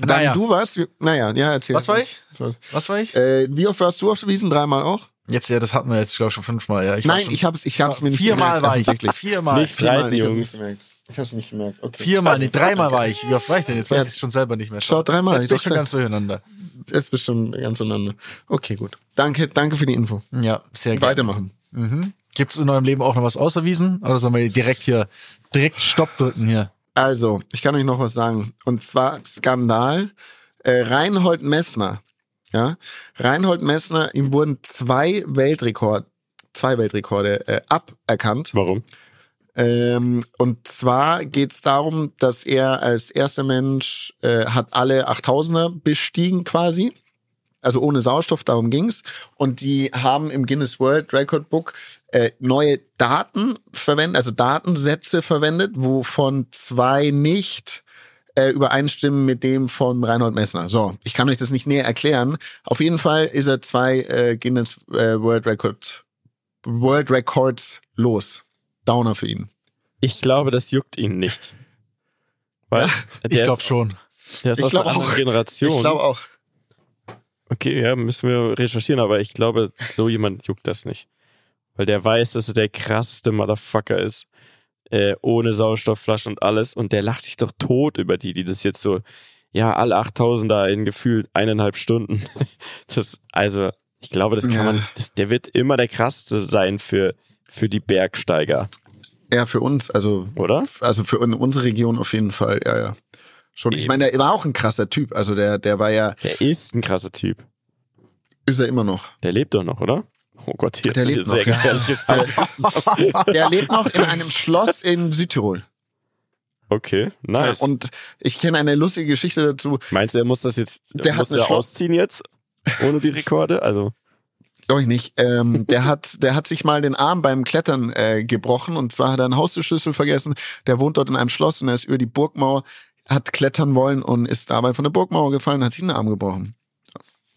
dann Naja. du warst, naja, ja, erzähl. Was war ich? Was- Was war ich? Äh, wie oft warst du auf der Wiesen? Dreimal auch? Jetzt, ja, das hatten wir jetzt, glaube ich, schon fünfmal. Ja, ich Nein, schon, ich hab's, ich hab's mir nicht viermal gemerkt. war ich. offensichtlich. Viermal. Nicht streiten, ich Jungs. nicht gemerkt. Ich hab's nicht gemerkt. Okay. Viermal, nee, dreimal war ich. Wie oft war ich denn? Jetzt weiß Ja. ich es schon selber nicht mehr. Schau, dreimal, Jetzt bin ich doch schon ganz durcheinander. Das ist bestimmt ganz untereinander. Okay, gut. Danke, danke für die Info. Ja, sehr gerne. Weitermachen. Mhm. Gibt es in eurem Leben auch noch was außer Wiesen? Oder sollen wir direkt hier, direkt Stopp drücken hier? Also, ich kann euch noch was sagen. Und zwar Skandal. Äh, Reinhold Messner. Ja, Reinhold Messner, ihm wurden zwei Weltrekord, zwei Weltrekorde äh, aberkannt. Warum? Ähm, und zwar geht es darum, dass er als erster Mensch äh, hat alle 8000er bestiegen quasi. Also ohne Sauerstoff, darum ging's. Und die haben im Guinness World Record Book äh, neue Daten verwendet, also Datensätze verwendet, wovon zwei nicht äh, übereinstimmen mit dem von Reinhold Messner. So, ich kann euch das nicht näher erklären. Auf jeden Fall ist er zwei äh, Guinness äh, World Record World Records los. Downer für ihn. Ich glaube, das juckt ihn nicht. Weil der Ich glaube schon. der ist Ich aus einer auch. Generation. Ich glaube auch. Okay, ja, müssen wir recherchieren, aber ich glaube, so jemand juckt das nicht. Weil der weiß, dass er der krasseste Motherfucker ist. Äh, ohne Sauerstoffflaschen und alles. Und der lacht sich doch tot über die, die das jetzt so, ja, alle 8000er in gefühlt eineinhalb Stunden. Das, also, ich glaube, das kann Ja. man, das, der wird immer der krasseste sein für, für die Bergsteiger, Ja, für uns, also, oder? also für unsere Region auf jeden Fall, ja, ja. Schon. Ich Eben. meine, der war auch ein krasser Typ. Also der, der war ja, Der ist ein krasser Typ. ist er immer noch. Der lebt doch noch, oder? Oh Gott, hier Der lebt ein sehr noch, ja. Halbwissen. Der lebt noch in einem Schloss in Südtirol. Okay, nice. Und ich kenne eine lustige Geschichte dazu. Meinst du, er muss das jetzt, Der hat muss eine er Schloss- ausziehen jetzt? Ohne die Rekorde? Also, Glaube ich nicht. Ähm, der hat, der hat sich mal den Arm beim Klettern äh, gebrochen und zwar hat er einen Haustürschlüssel vergessen. Der wohnt dort in einem Schloss und er ist über die Burgmauer, hat klettern wollen und ist dabei von der Burgmauer gefallen und hat sich den Arm gebrochen.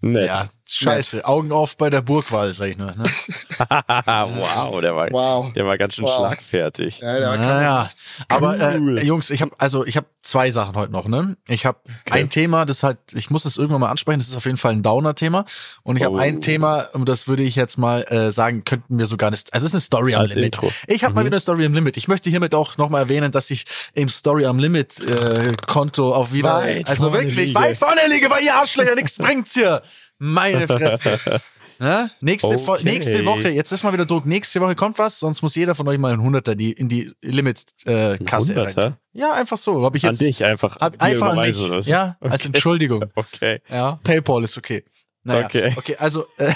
Nett. Ja, scheiße. Augen auf bei der Burgwahl, sag ich nur. Ne? wow, der war, Wow. der war ganz schön Wow. schlagfertig. Ja, kann man- Naja, aber Cool. äh, Jungs, ich habe also ich habe zwei Sachen heute noch. Ne, ich habe ein Thema, das halt, ich muss es irgendwann mal ansprechen. Das ist auf jeden Fall ein Downer-Thema. Und ich habe Oh. ein Thema, und das würde ich jetzt mal äh, sagen, könnten wir sogar nicht. Also es ist eine Story am Als Limit. Intro. Ich habe mal wieder eine Story am Limit. Ich möchte hiermit auch noch mal erwähnen, dass ich im Story am Limit äh, Konto auch wieder, Weit also wirklich liege. weit vorne liege, weil ihr Arschlöcher nichts bringt's hier. Meine Fresse. Ne? Nächste, Okay. nächste Woche, jetzt ist mal wieder Druck, nächste Woche kommt was, sonst muss jeder von euch mal ein Hunderter die, in die Limit-Kasse äh, rein. Ja, einfach so. Hab ich An jetzt, dich einfach. Hab dir einfach an mich. oder was? Ja, als Okay. Entschuldigung. Okay. Ja, PayPal ist okay. Naja, Okay. okay. also äh,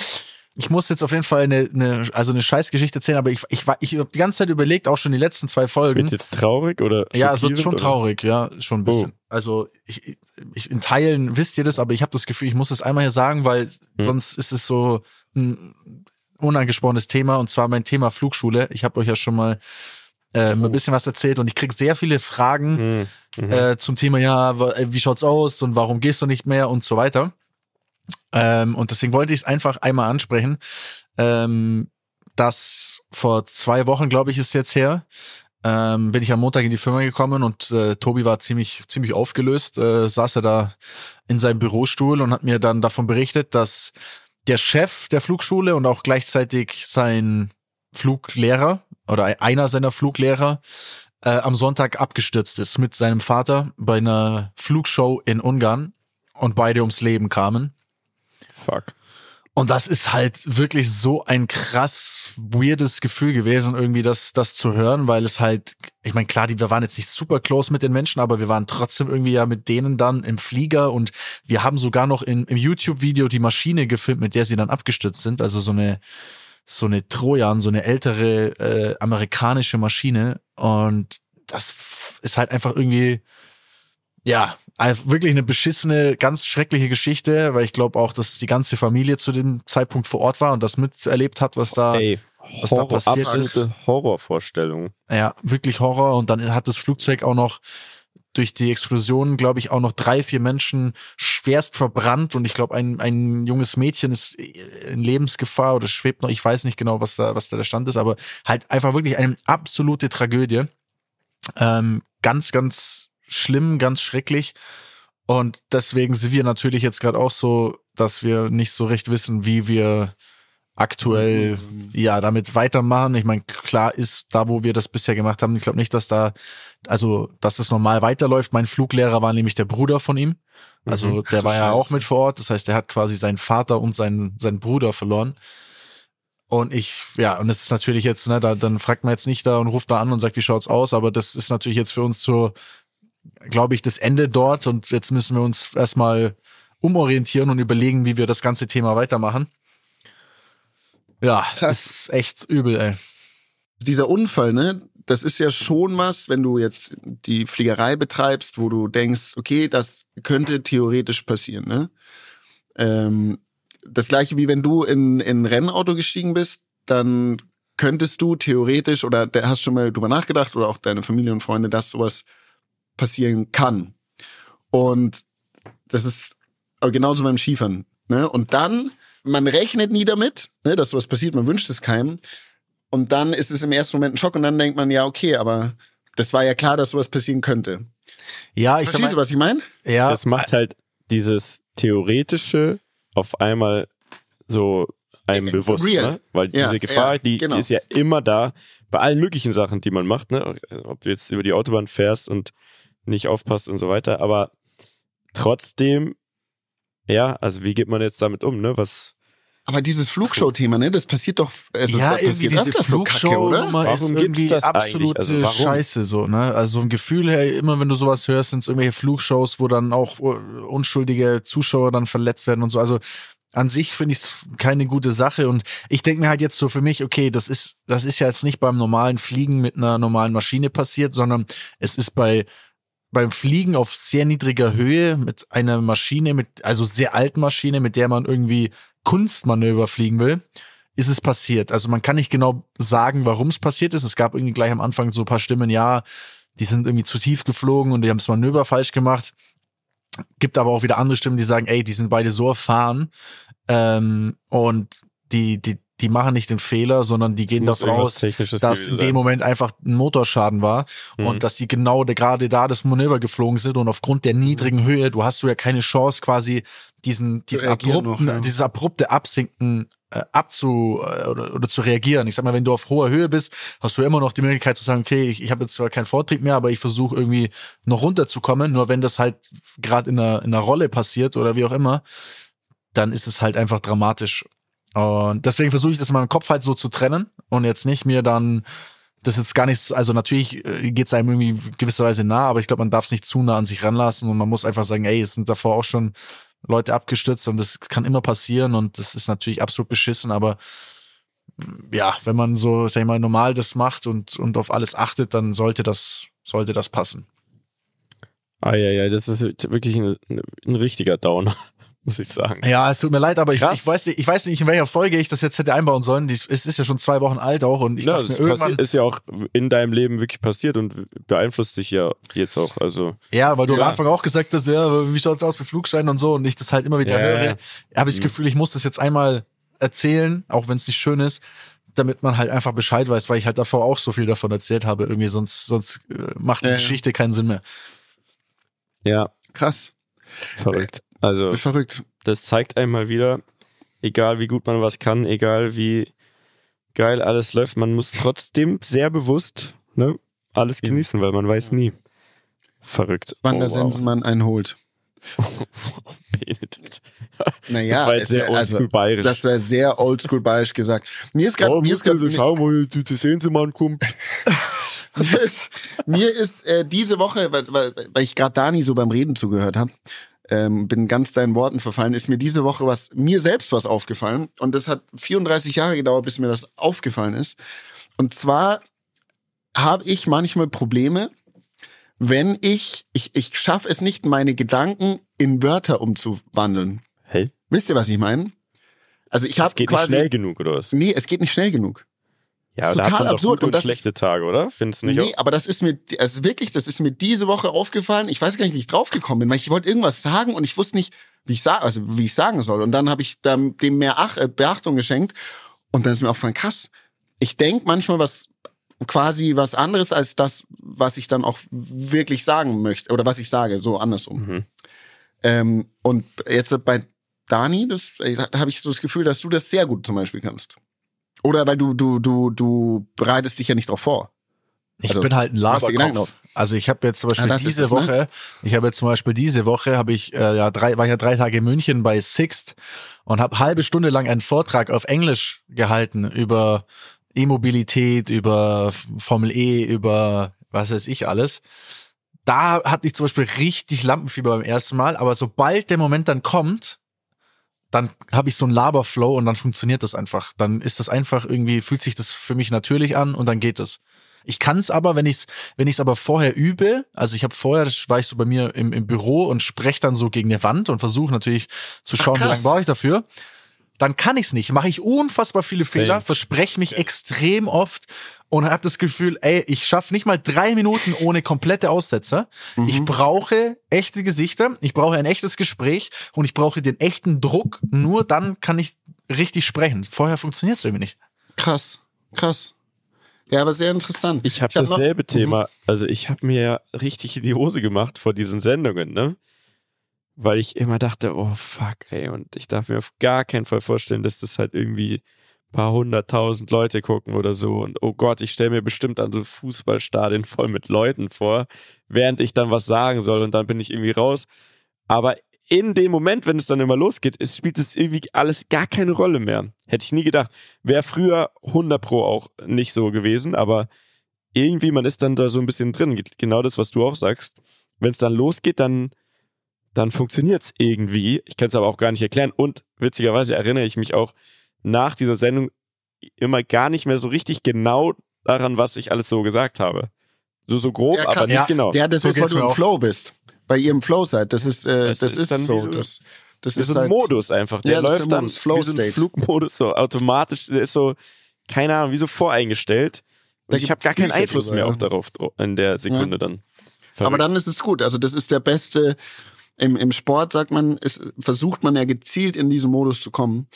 ich muss jetzt auf jeden Fall eine, eine also eine Scheißgeschichte erzählen, aber ich ich war ich habe die ganze Zeit überlegt, auch schon die letzten zwei Folgen. Wird's jetzt traurig oder Ja, es wird schon oder? traurig, ja, schon ein bisschen. Oh. Also ich, ich in Teilen wisst ihr das, aber ich habe das Gefühl, ich muss es einmal hier sagen, weil Hm. sonst ist es so ein unangesprochenes Thema und zwar mein Thema Flugschule. Ich habe euch ja schon mal äh, ein bisschen was erzählt und ich krieg sehr viele Fragen Hm, mhm. äh, zum Thema, ja, äh, wie schaut's aus und warum gehst du nicht mehr und so weiter. Ähm, und deswegen wollte ich es einfach einmal ansprechen, ähm, dass vor zwei Wochen, glaube ich, ist jetzt her, ähm, bin ich am Montag in die Firma gekommen und äh, Tobi war ziemlich ziemlich aufgelöst, äh, saß er da in seinem Bürostuhl und hat mir dann davon berichtet, dass der Chef der Flugschule und auch gleichzeitig sein Fluglehrer oder einer seiner Fluglehrer äh, am Sonntag abgestürzt ist mit seinem Vater bei einer Flugshow in Ungarn und beide ums Leben kamen. Fuck. Und das ist halt wirklich so ein krass weirdes Gefühl gewesen, irgendwie das, das zu hören, weil es halt, ich meine, klar, die, wir waren jetzt nicht super close mit den Menschen, aber wir waren trotzdem irgendwie ja mit denen dann im Flieger und wir haben sogar noch in, im YouTube-Video die Maschine gefilmt, mit der sie dann abgestürzt sind. Also so eine, so eine Trojan, so eine ältere äh, amerikanische Maschine. Und das ist halt einfach irgendwie, ja, einfach wirklich eine beschissene, ganz schreckliche Geschichte, weil ich glaube auch, dass die ganze Familie zu dem Zeitpunkt vor Ort war und das miterlebt hat, was da, Ey, was da Horror, passiert absolute Horrorvorstellung. ja, wirklich Horror. Und dann hat das Flugzeug auch noch durch die Explosion, glaube ich, auch noch drei, vier Menschen schwerst verbrannt und ich glaube, ein, ein junges Mädchen ist in Lebensgefahr oder schwebt noch, ich weiß nicht genau, was da, was da der Stand ist, aber halt einfach wirklich eine absolute Tragödie. Ähm, ganz, ganz schlimm, ganz schrecklich. Und deswegen sind wir natürlich jetzt gerade auch so, dass wir nicht so recht wissen, wie wir aktuell ja damit weitermachen. Ich meine, klar ist da, wo wir das bisher gemacht haben, ich glaube nicht, dass da, also dass das normal weiterläuft. Mein Fluglehrer war nämlich der Bruder von ihm. Also Mhm. der war ja Scheiße. auch mit vor Ort. Das heißt, er hat quasi seinen Vater und seinen, seinen Bruder verloren. Und ich, ja, und es ist natürlich jetzt, ne, da, dann fragt man jetzt nicht da und ruft da an und sagt, wie schaut's aus, aber das ist natürlich jetzt für uns so, glaube ich, das Ende dort und jetzt müssen wir uns erstmal umorientieren und überlegen, wie wir das ganze Thema weitermachen. Ja, Krass. ist echt übel, ey. dieser Unfall, ne, das ist ja schon was, wenn du jetzt die Fliegerei betreibst, wo du denkst, okay, das könnte theoretisch passieren, ne? Ähm, das gleiche wie wenn du in, in ein Rennauto gestiegen bist, dann könntest du theoretisch oder hast schon mal drüber nachgedacht oder auch deine Familie und Freunde, dass sowas passieren kann. Und das ist aber genauso beim Skifahren. Ne? Und dann, man rechnet nie damit, ne, dass sowas passiert, man wünscht es keinem. Und dann ist es im ersten Moment ein Schock und dann denkt man, ja, okay, aber das war ja klar, dass sowas passieren könnte. Ja, ich Verstehst du, was ich meine? ja, Das macht halt dieses theoretische auf einmal so einem bewusst, Real. ne? Weil Ja, diese Gefahr, ja, die genau. ist ja immer da bei allen möglichen Sachen, die man macht, ne? Ob du jetzt über die Autobahn fährst und nicht aufpasst und so weiter, aber trotzdem, ja, also wie geht man jetzt damit um, ne? Was, Aber dieses Flugshow-Thema, ne, das passiert doch, also ja, das irgendwie passiert diese öfter so Kacke, oder? Flugshow-Nummer ist Warum gibt's irgendwie das eigentlich? absolute Also? Scheiße so, ne? Also so ein Gefühl her, immer wenn du sowas hörst, sind es irgendwelche Flugshows, wo dann auch uh, unschuldige Zuschauer dann verletzt werden und so. Also an sich finde ich es keine gute Sache und ich denke mir halt jetzt so für mich, okay, das ist das ist ja jetzt nicht beim normalen Fliegen mit einer normalen Maschine passiert, sondern es ist bei beim Fliegen auf sehr niedriger Höhe mit einer Maschine, mit, also sehr alten Maschine, mit der man irgendwie Kunstmanöver fliegen will, ist es passiert. Also man kann nicht genau sagen, warum es passiert ist. Es gab irgendwie gleich am Anfang so ein paar Stimmen, ja, die sind irgendwie zu tief geflogen und die haben das Manöver falsch gemacht. Gibt aber auch wieder andere Stimmen, die sagen, ey, die sind beide so erfahren ähm, und die, die, die machen nicht den Fehler, sondern die gehen davon aus, dass in dem. Moment einfach ein Motorschaden war Mhm. und dass die genau da- gerade da das Manöver geflogen sind und aufgrund der niedrigen Höhe, du hast du ja keine Chance quasi diesen, diesen abrupten, noch, ja. dieses abrupte Absinken äh, abzu äh, oder, oder zu reagieren. Ich sag mal, wenn du auf hoher Höhe bist, hast du immer noch die Möglichkeit zu sagen, okay, ich, ich habe jetzt zwar keinen Vortrieb mehr, aber ich versuche irgendwie noch runterzukommen. Nur wenn das halt gerade in einer, in einer Rolle passiert oder wie auch immer, dann ist es halt einfach dramatisch. Und deswegen versuche ich das in meinem Kopf halt so zu trennen und jetzt nicht mir dann das jetzt gar nicht, so- also natürlich geht es einem irgendwie gewisserweise nah, aber ich glaube, man darf es nicht zu nah an sich ranlassen und man muss einfach sagen, ey, es sind davor auch schon Leute abgestürzt und das kann immer passieren und das ist natürlich absolut beschissen, aber mm, ja, wenn man so, sag ich mal, normal das macht und, und auf alles achtet, dann sollte das, sollte das passen. Ah, ja, ja, das ist wirklich ein, ein richtiger Downer, muss ich sagen. Ja, es tut mir leid, aber ich, ich weiß nicht, ich weiß nicht, in welcher Folge ich das jetzt hätte einbauen sollen. Dies- Es ist ja schon zwei Wochen alt auch und ich ja, dachte das mir irgendwann, ist ja auch in deinem Leben wirklich passiert und beeinflusst dich ja jetzt auch. Also, Ja, weil du Ja. am Anfang auch gesagt hast, ja, wie schaut's aus mit Flugschein und so und ich das halt immer wieder Ja, höre, ja. habe ich das Gefühl, ich muss das jetzt einmal erzählen, auch wenn es nicht schön ist, damit man halt einfach Bescheid weiß, weil ich halt davor auch so viel davon erzählt habe, irgendwie sonst sonst äh, macht die Ja, ja. Geschichte keinen Sinn mehr. ja, Krass. verrückt. Also, Verrückt. das zeigt einmal wieder, egal wie gut man was kann, egal wie geil alles läuft, man muss trotzdem sehr bewusst ne, alles genießen, weil man weiß nie. Verrückt. Wann Oh, der wow. Sensenmann einen holt. Benedikt. Naja, das war jetzt sehr also, oldschool bayerisch. Das wäre sehr oldschool bayerisch gesagt. Mir ist gerade, oh, mir ist du schauen, wo die, die Sensenmann kommt. mir ist, mir ist äh, diese Woche, weil, weil, weil ich gerade Dani so beim Reden zugehört habe, ähm, bin ganz deinen Worten verfallen, ist mir diese Woche was, mir selbst was aufgefallen. Und das hat 34 Jahre gedauert, bis mir das aufgefallen ist. Und zwar habe ich manchmal Probleme, wenn ich, ich, ich schaffe es nicht, meine Gedanken in Wörter umzuwandeln. Hey, Wisst ihr, was ich meine? Also ich habe das geht nicht quasi. schnell genug, oder was? Nee, es geht nicht schnell genug. Ja, ist da total absurd. Und das schlechte Tage, oder? Findest du nicht Nee, auch? aber das ist mir, also wirklich, das ist mir diese Woche aufgefallen. Ich weiß gar nicht, wie ich draufgekommen bin, weil ich wollte irgendwas sagen und ich wusste nicht, wie ich sag, also wie ich sagen soll. Und dann habe ich dem mehr Ach, äh, Beachtung geschenkt und dann ist mir aufgefallen, krass. Ich denk manchmal was quasi was anderes als das, was ich dann auch wirklich sagen möchte oder was ich sage, so andersrum. Mhm. Ähm, und jetzt bei Dani, das äh, habe ich so das Gefühl, dass du das sehr gut zum Beispiel kannst. Oder weil du du du du bereitest dich ja nicht drauf vor. Ich Also, bin halt ein Laberkopf. Also ich habe jetzt zum Beispiel Ah, das ist diese das, ne? Woche, ich habe jetzt zum Beispiel diese Woche, habe ich äh, ja drei, war ich ja drei Tage in München bei Sixt und habe halbe Stunde lang einen Vortrag auf Englisch gehalten über E-Mobilität, über Formel E, über was weiß ich alles. Da hatte ich zum Beispiel richtig Lampenfieber beim ersten Mal, aber sobald der Moment dann kommt, dann habe ich so einen Laberflow und dann funktioniert das einfach. Dann ist das einfach irgendwie, fühlt sich das für mich natürlich an und dann geht es. Ich kann es aber, wenn ich es wenn ich's aber vorher übe, also ich habe vorher, das war ich so bei mir im, im Büro und spreche dann so gegen eine Wand und versuche natürlich zu Ach, schauen, wie krass. lange brauche ich dafür. Dann kann ich es nicht. Mache ich unfassbar viele Fehler, verspreche mich extrem oft und habe das Gefühl, ey, ich schaffe nicht mal drei Minuten ohne komplette Aussetzer. Ich brauche echte Gesichter, ich brauche ein echtes Gespräch und ich brauche den echten Druck. Nur dann kann ich richtig sprechen. Vorher funktioniert es irgendwie nicht. Krass, krass. Ja, aber sehr interessant. Ich habe hab noch- dasselbe Thema. Also ich habe mir ja richtig in die Hose gemacht vor diesen Sendungen, ne? Weil ich immer dachte, oh fuck, ey, und ich darf mir auf gar keinen Fall vorstellen, dass das halt irgendwie ein paar hunderttausend Leute gucken oder so. Und oh Gott, ich stelle mir bestimmt an so Fußballstadien voll mit Leuten vor, während ich dann was sagen soll und dann bin ich irgendwie raus. Aber in dem Moment, wenn es dann immer losgeht, es spielt es irgendwie alles gar keine Rolle mehr. Hätte ich nie gedacht. Wäre früher 100 Pro auch nicht so gewesen, aber irgendwie, man ist dann da so ein bisschen drin. Genau das, was du auch sagst. Wenn es dann losgeht, dann, dann funktioniert es irgendwie. Ich kann es aber auch gar nicht erklären. Und witzigerweise erinnere ich mich auch nach dieser Sendung immer gar nicht mehr so richtig genau daran, was ich alles so gesagt habe. So, so grob, Ja, krass. aber nicht Ja. genau. Ja, das So ist, weil du im auch. Flow bist. Weil ihr im Flow seid. Das ist, äh, Das das, ist ist, dann so. so- das, das, Das ist ist ein halt, Modus einfach. Der Ja, läuft der dann Modus, Flow wie so ein. Flugmodus, so automatisch. Der ist so, keine Ahnung, wie so voreingestellt. Da Und ich habe gibt's gar keinen Einfluss mehr ja. auch darauf dro- in der Sekunde dann. Aber Verrückt. dann ist es gut. Also das ist der beste, Im, Im Sport sagt man, es versucht man ja gezielt in diesen Modus zu kommen,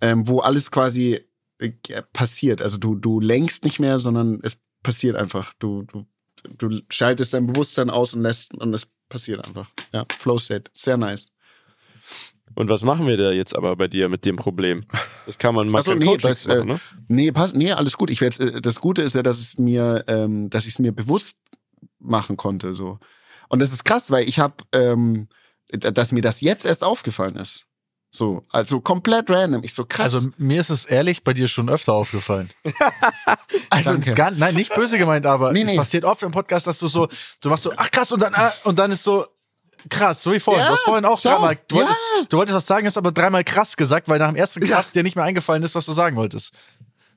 ähm, wo alles quasi äh, passiert. Also du, du lenkst nicht mehr, sondern es passiert einfach. Du, du, du schaltest dein Bewusstsein aus und lässt und es passiert einfach. Ja, Flow State. Sehr nice. Und was machen wir da jetzt aber bei dir mit dem Problem? Das kann man mal Ach so, kein nee, das, äh, machen, ne? Nee, passt, nee, alles gut. Ich werd's, äh, das Gute ist ja, dass es mir, ähm, dass ich es mir bewusst machen konnte, so. Und das ist krass, weil ich habe, ähm, dass mir das jetzt erst aufgefallen ist. So, also komplett random. Ich so krass. Also mir ist es ehrlich bei dir schon öfter aufgefallen. also gar, nein, nicht böse gemeint, aber Nee, es nee. passiert oft im Podcast, dass du so, du machst so, ach krass und dann ah, und dann ist so krass, so wie vorhin. Ja, du hast vorhin auch so, dreimal, du, ja. wolltest, du wolltest was sagen, hast aber dreimal krass gesagt, weil nach dem ersten krass dir nicht mehr eingefallen ist, was du sagen wolltest.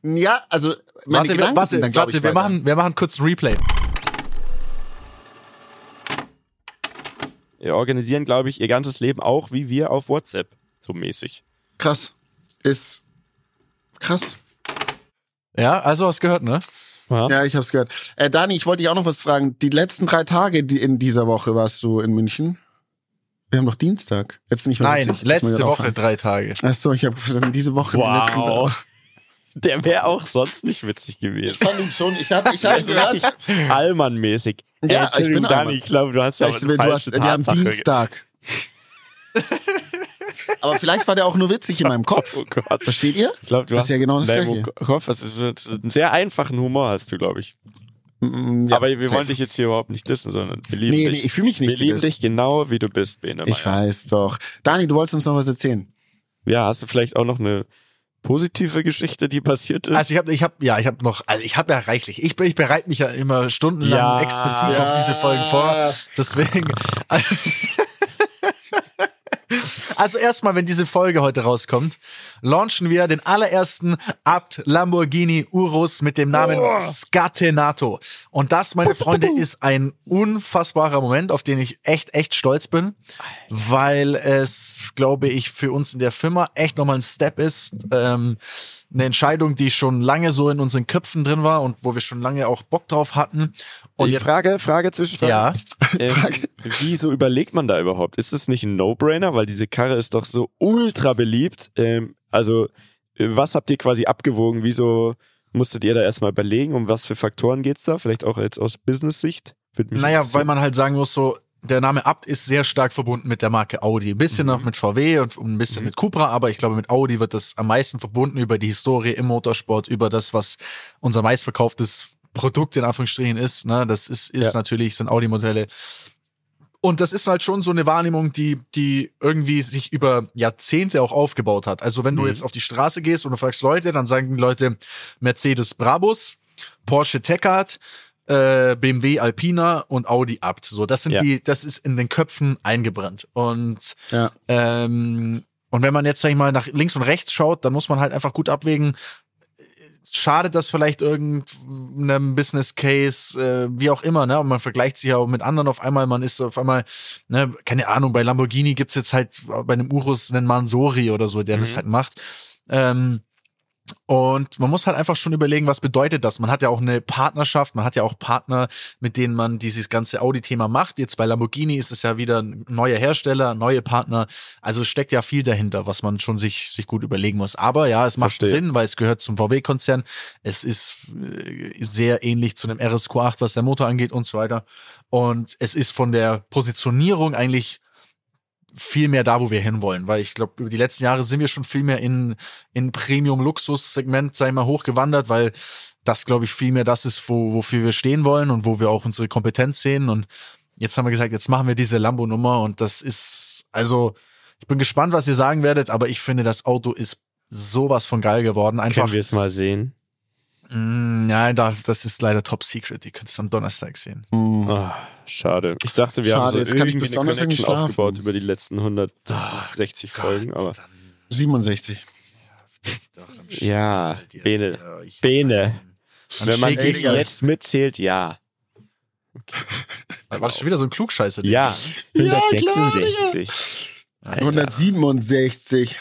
ja, also meine Warte, wir, Gedanken warte, sind dann, warte ich, wir weiter. machen, wir machen kurz ein Replay. Organisieren, glaube ich, ihr ganzes Leben auch wie wir auf WhatsApp. So mäßig. krass. Ist krass. Ja, also hast gehört, ne? Ja, ich hab's gehört. Äh, Dani, ich wollte dich auch noch was fragen. Die letzten drei Tage die in dieser Woche warst du in München. Wir haben doch Dienstag. Jetzt nicht mehr Nein, letzte Woche drei Tage. Ach so, ich habe diese Woche die letzten drei Wow. Der wäre auch sonst nicht witzig gewesen. Ich fand ihn schon. Ich habe ich hab gehört. richtig Allmann-mäßig. Ja, ich bin Dani, ich glaube, du hast ja auch eine du hast, wir haben. Dienstag. Aber vielleicht war der auch nur witzig in meinem Kopf. Oh Gott. Versteht ihr? Ich glaube, du Das hast ist ja genau das Gleiche. Kopf, also so einen sehr einfachen Humor hast du, glaube ich. Mm, ja, Aber wir wollen safe. dich jetzt hier überhaupt nicht dissen, sondern wir lieben Nee, nee, dich. ich fühl mich nicht Wir lieben dich genau, wie du bist, Bene. Ich weiß doch. Dani, du wolltest uns noch was erzählen. Ja, hast du vielleicht auch noch eine positive Geschichte, die passiert ist? Also ich habe, ich habe, ja, ich habe noch, also ich habe ja reichlich. Ich, ich bereite mich ja immer stundenlang Ja. exzessiv Ja. auf diese Folgen vor. Deswegen. Also erstmal, wenn diese Folge heute rauskommt, launchen wir den allerersten Abt Lamborghini Urus mit dem Namen Scatenato. Und das, meine Freunde, ist ein unfassbarer Moment, auf den ich echt, echt stolz bin, weil es, glaube ich, für uns in der Firma echt nochmal ein Step ist. Ähm, eine Entscheidung, die schon lange so in unseren Köpfen drin war und wo wir schon lange auch Bock drauf hatten. Und Die jetzt, Frage, Frage Zwischenfrage. ja, Ähm, wieso überlegt man da überhaupt? Ist es nicht ein No-Brainer? Weil diese Karre ist doch so ultra beliebt. Ähm, also, äh, was habt ihr quasi abgewogen? Wieso musstet ihr da erstmal überlegen? Um was für Faktoren geht's da? Vielleicht auch jetzt aus Business-Sicht? Naja, weil man halt sagen muss, so, der Name Abt ist sehr stark verbunden mit der Marke Audi. Ein bisschen noch mit VW und ein bisschen mit Cupra, aber ich glaube, mit Audi wird das am meisten verbunden über die Historie im Motorsport, über das, was unser meistverkauftes Produkt in Anführungsstrichen ist. Ne? Das ist, ist Ja. natürlich, sind Audi-Modelle. Und das ist halt schon so eine Wahrnehmung, die, die irgendwie sich über Jahrzehnte auch aufgebaut hat. Also wenn du jetzt auf die Straße gehst und du fragst Leute, dann sagen die Leute Mercedes Brabus, Porsche Tecard, äh, BMW Alpina und Audi Abt. So, das sind Ja. die, das ist in den Köpfen eingebrannt. Und Ja. ähm, und wenn man jetzt, sag ich mal, nach links und rechts schaut, dann muss man halt einfach gut abwägen, schadet das vielleicht irgendeinem Business Case, äh, wie auch immer, ne? Und man vergleicht sich ja auch mit anderen auf einmal, man ist auf einmal, ne, keine Ahnung, bei Lamborghini gibt's jetzt halt bei einem Urus einen Mansori oder so, der das halt macht. Ähm, und man muss halt einfach schon überlegen, was bedeutet das? Man hat ja auch eine Partnerschaft, man hat ja auch Partner, mit denen man dieses ganze Audi-Thema macht. Jetzt bei Lamborghini ist es ja wieder ein neuer Hersteller, neue Partner. Also es steckt ja viel dahinter, was man schon sich, sich gut überlegen muss. Aber ja, es macht Verstehe. Sinn, weil es gehört zum VW-Konzern. Es ist äh, sehr ähnlich zu einem RSQ8, was der Motor angeht und so weiter. Und es ist von der Positionierung eigentlich viel mehr da, wo wir hinwollen, weil ich glaube, über die letzten Jahre sind wir schon viel mehr in, in Premium-Luxus-Segment, sei mal, hochgewandert, weil das, glaube ich, viel mehr das ist, wo, wofür wir stehen wollen und wo wir auch unsere Kompetenz sehen. Und jetzt haben wir gesagt, jetzt machen wir diese Lambo-Nummer und das ist, also, ich bin gespannt, was ihr sagen werdet, aber ich finde, das Auto ist sowas von geil geworden. Einfach, Können wir es mal sehen? Mm, nein, da, das ist leider top secret. Ihr könnt es am Donnerstag sehen. Mm. Ah, schade. Ich dachte, wir haben Schade, so jetzt kann ich irgendwie eine Donnerstag Connection schlafen. aufgebaut über die letzten 160 Folgen, aber 67. 67. ja, Bene, Bene. Wenn man dich ich jetzt mitzählt, ja. War das schon wieder so ein Klugscheißer? Ja, Ja, klar, 166. Alter. 167.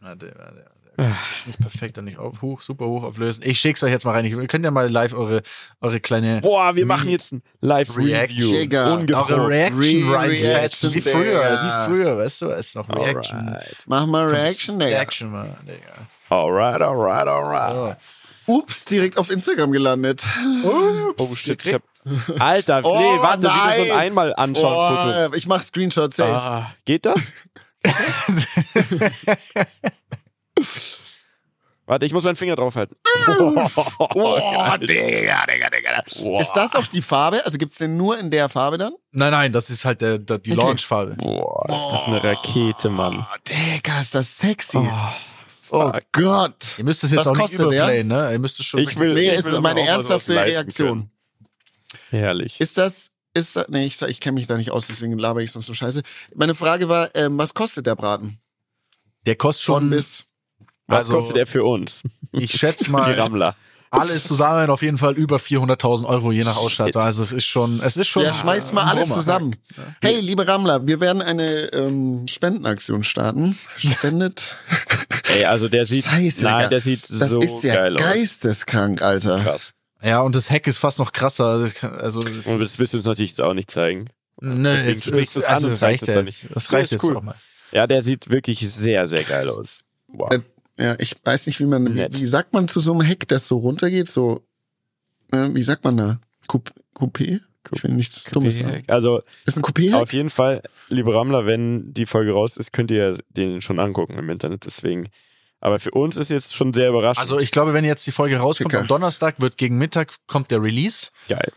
Warte, warte, warte. ist nicht perfekt und nicht auf, hoch, super hoch auflösen. Ich schick's euch jetzt mal rein. Ihr könnt ja mal live eure, eure kleine Boah, wir machen jetzt ein Live-Review. Eure. Reaction Re- reinfetzen. Wie früher, Digga. wie früher, weißt du, es ist noch Reaction. Alright. Mach mal Reaction, Digga. Reaction, Mann, Digga. Alright, alright, alright. So. Ups, direkt auf Instagram gelandet. Oh shit, ich hab. Alter, Oh, nee, warte, nein. wie du so ein einmal anschauen Foto. Oh, ich mach Screenshots safe. Ah, geht das? Warte, ich muss meinen Finger draufhalten. Oh, Digga, Digga, Digga. Boah. Ist das auch die Farbe? Also gibt's den nur in der Farbe dann? Nein, nein, das ist halt der, der, die Okay. Launchfarbe. Boah, ist das eine Rakete, Mann. Oh, Digga, ist das sexy. Oh, Gott. Ihr müsst es jetzt Was auch nicht kostet der? überplayen, ne? Ihr müsst es schon Ich will- Nee, ich ist will aber meine ernsthafte Reaktion. Herrlich. Ist das, ist das, nee, ich, ich kenne mich da nicht aus, deswegen laber ich sonst so scheiße. Meine Frage war, ähm, was kostet der Braten? Der kostet Von schon, bis. Was also- kostet er für uns? ich schätze Die mal, Rammler. alles zusammen auf jeden Fall über 400.000 Euro je nach Ausstattung. Also es ist schon, es ist schon. Ja, schmeißt mal ein alle Brummer. zusammen. Hey, liebe Rammler, wir werden eine ähm, Spendenaktion starten. Spendet. Ey, also der sieht, Scheiße, nein, der sieht Das so ist ja geil aus. geisteskrank, Alter. Krass. Ja, und das Heck ist fast noch krasser. Also, also das Und das willst du uns natürlich jetzt auch nicht zeigen. ne, deswegen jetzt- sprichst du's es- an also und zeigst reicht es nicht. Das reicht ist jetzt cool. auch mal. Ja, der sieht wirklich sehr, sehr geil aus. Wow. Ja, ich weiß nicht, wie man, wie, wie sagt man zu so einem Heck, das so runtergeht, so, äh, wie sagt man da? Coup- Coupé? Ich will nichts Dummes sagen. Also Ist ein Coupé? auf jeden Fall, liebe Rammler, wenn die Folge raus ist, könnt ihr den schon angucken im Internet. Deswegen. Aber für uns ist jetzt schon sehr überraschend. Also ich glaube, wenn jetzt die Folge rauskommt Dicker. am Donnerstag, wird gegen Mittag kommt der Release. geil.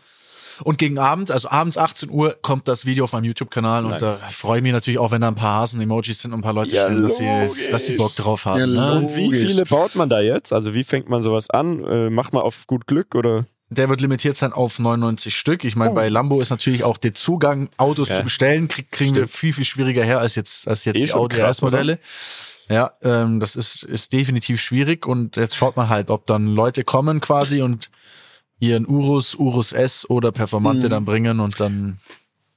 Und gegen Abend, also abends 18 Uhr, kommt das Video auf meinem YouTube-Kanal. Und Nice. da freue ich mich natürlich auch, wenn da ein paar Hasen-Emojis sind und ein paar Leute Ja, schreiben, dass sie, dass sie Bock drauf haben. Ja, ne? Und wie viele baut man da jetzt? Also wie fängt man sowas an? Äh, macht man auf gut Glück oder? Der wird limitiert sein auf 99 Stück. Ich meine, bei Lambo ist natürlich auch der Zugang, Autos Oh. Ja. zu bestellen, krieg, kriegen wir Stimmt. viel, viel schwieriger her als jetzt, als jetzt Eh die schon Audi krass, S-Modelle. Ja, ähm, das ist, ist definitiv schwierig und jetzt schaut man halt, ob dann Leute kommen quasi und ihren Urus, Urus S oder Performante Mhm. dann bringen und dann,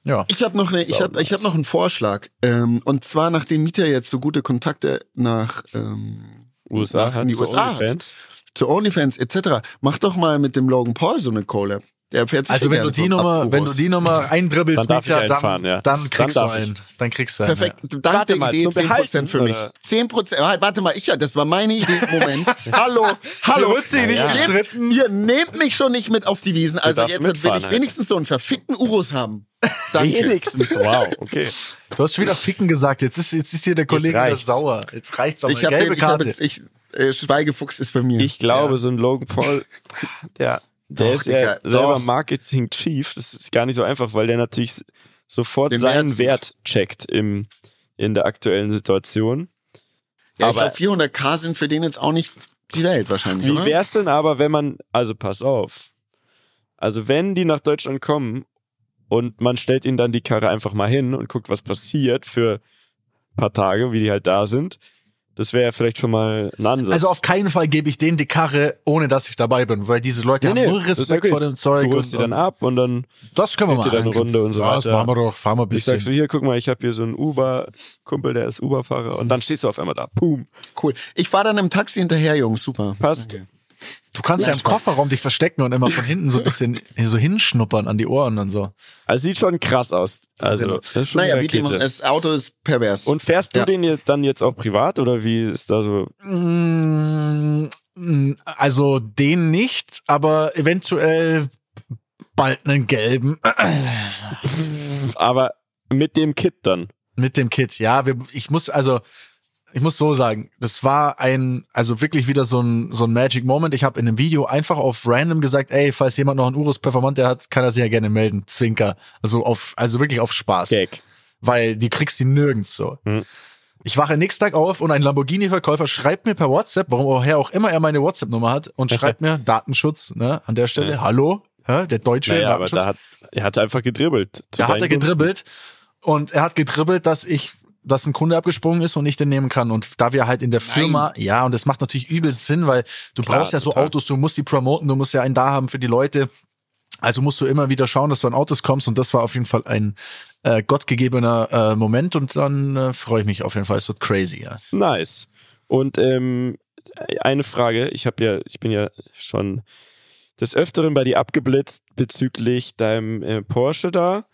ja. Ich habe noch eine, ich habe, ich habe nice. noch einen Vorschlag. Ähm, und zwar nachdem Mieter jetzt so gute Kontakte nach ähm, USA Nach- hat in die USA hat. OnlyFans. zu OnlyFans etc. Mach doch mal mit dem Logan Paul so eine Collab. Der fährt sich Also wenn du die Nummer, Abruhos. wenn du die Nummer eindribbelst, Dann darf ich Mieter, einfahren, dann, ja. dann kriegst Dann du darf ich. einen. Dann kriegst du einen. Perfekt. Dank Warte der mal, Idee zum 10% Behalten, für mich. oder? 10%. Halt, Warte mal, ich ja, das war meine Idee. Moment. hallo, hallo. wird sich nicht ihr, gestritten. nehmt, ihr nehmt mich schon nicht mit auf die Wiesen. Also jetzt will ich wenigstens so einen verfickten Urus haben. Danke. Wenigstens, wow, okay. Ja. Du hast schon wieder ficken gesagt. Jetzt ist, jetzt ist hier der Kollege wieder sauer. Jetzt reicht's aber. Ich habe Gelbe ich hab Karte. jetzt, ich, äh, Schweigefuchs ist bei mir. Ich glaube, Ja. so ein Logan Paul, der, der Doch, ist ja Digga, selber doch. Marketing-Chief. Das ist gar nicht so einfach, weil der natürlich sofort Den seinen Wert Wert, checkt im, in der aktuellen Situation. ja, ich aber- glaube, 400k sind für den jetzt auch nicht die Welt wahrscheinlich, Wie oder? wär's denn aber, wenn man, also pass auf, also wenn die nach Deutschland kommen und man stellt ihnen dann die Karre einfach mal hin und guckt, was passiert für ein paar Tage, wie die halt da sind, das wäre ja vielleicht schon mal ein Ansatz. Also auf keinen Fall gebe ich denen die Karre, ohne dass ich dabei bin, weil diese Leute Nee, haben nee, das ist Respekt okay. vor dem Zeug. du holst die dann ab und dann das können wir mal dann eine Runde und so ja, Das weiter. machen wir doch, fahren wir ein Ich sag so, bisschen. hier, guck mal, ich habe hier so einen Uber-Kumpel, der ist Uber-Fahrer und dann stehst du auf einmal da. Boom. Cool. Ich fahre dann im Taxi hinterher, Jungs. Super. Passt. Du kannst ja im Kofferraum dich verstecken und immer von hinten so ein bisschen so hinschnuppern an die Ohren und so. Also sieht schon krass aus. Also, das ist schon Naja, wie Rakete. das Auto ist pervers. Und fährst du Ja. den jetzt dann jetzt auch privat oder wie ist da so? Mm, mm, Also den nicht, aber eventuell bald einen gelben Aber mit dem Kit dann. mit dem Kit. Ja, wir, ich muss also ich muss so sagen, das war ein also wirklich wieder so ein so ein Magic Moment. Ich habe in einem Video einfach auf random gesagt, ey, falls jemand noch einen Urus Performante hat, kann er sich ja gerne melden. Zwinker. Also auf also wirklich auf Spaß. Gag. weil die kriegst du nirgends so. Hm. Ich wache nächsten Tag auf und ein Lamborghini-Verkäufer schreibt mir per WhatsApp, woher auch immer er meine WhatsApp-Nummer hat, und schreibt mir Datenschutz, ne, an der Stelle, Ja. hallo, hä, der deutsche Naja, aber Datenschutz. da hat, er hat einfach gedribbelt. Da hat er gedribbelt und er hat gedribbelt, dass ich dass ein Kunde abgesprungen ist und ich den nehmen kann. Und da wir halt in der Firma, ja, und das macht natürlich übelst Sinn, weil du Klar, brauchst ja so total. Autos, du musst die promoten, du musst ja einen da haben für die Leute. Also musst du immer wieder schauen, dass du an Autos kommst und das war auf jeden Fall ein äh, gottgegebener äh, Moment und dann äh, freue ich mich auf jeden Fall. Es wird crazy, ja. Nice. Und ähm, eine Frage. Ich habe ja, ich bin ja schon des Öfteren bei dir abgeblitzt bezüglich deinem äh, Porsche da.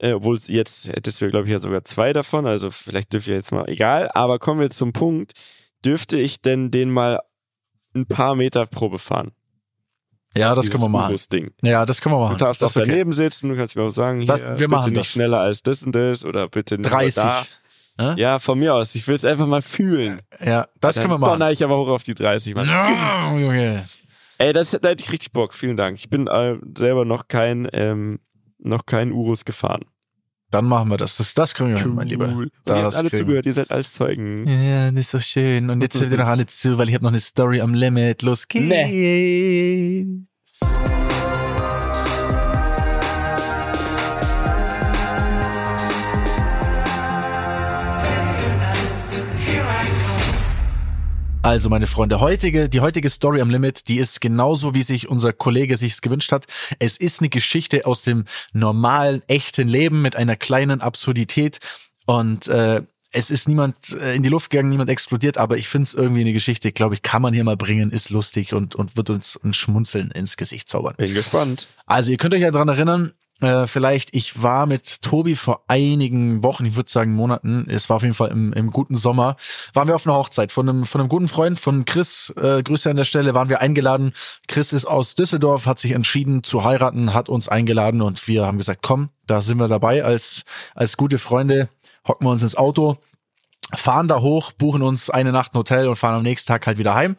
Äh, obwohl jetzt hättest du, glaube ich, ja sogar zwei davon. Also vielleicht dürft ihr jetzt mal, egal. Aber kommen wir zum Punkt. Dürfte ich denn den mal ein paar Meter Probe fahren? Ja, das können wir machen. Ding. Ja, das können wir machen. Du darfst das auch daneben sitzen, du kannst mir auch sagen, Das- hier, wir bitte nicht das. schneller als das und das oder bitte nicht 30. da. Ja? Ja, von mir aus. Ich will es einfach mal fühlen. Ja, das Dann können wir machen. donner ich aber hoch auf die 30. Mann. Junge. Ey, das, da hätte ich richtig Bock. Vielen Dank. Ich bin äh, selber noch kein, ähm, noch kein Urus gefahren. Dann machen wir das. Das, das kriegen wir hin, mein Lieber. Und ihr habt Das alle kriegen zugehört, ihr seid alles Zeugen. Ja, das ist so schön. Und jetzt hört ihr noch alle zu, weil ich habe noch eine Story am Limit. Los geht's. Also, meine Freunde, heutige, die heutige Story am Limit, die ist genauso, wie sich unser Kollege sich's gewünscht hat. Es ist eine Geschichte aus dem normalen, echten Leben mit einer kleinen Absurdität und äh, es ist niemand äh, in die Luft gegangen, niemand explodiert, aber ich find's irgendwie eine Geschichte, glaube ich, kann man hier mal bringen, ist lustig und, und wird uns ein Schmunzeln ins Gesicht zaubern. Bin gespannt. Also ihr könnt euch ja dran erinnern, äh, vielleicht, ich war mit Tobi vor einigen Wochen, ich würde sagen Monaten, es war auf jeden Fall im, im guten Sommer, waren wir auf einer Hochzeit von einem, von einem guten Freund, von Chris, äh, Grüße an der Stelle, waren wir eingeladen. Chris ist aus Düsseldorf, hat sich entschieden zu heiraten, hat uns eingeladen und wir haben gesagt, komm, da sind wir dabei als, als gute Freunde, hocken wir uns ins Auto, fahren da hoch, buchen uns eine Nacht ein Hotel und fahren am nächsten Tag halt wieder heim.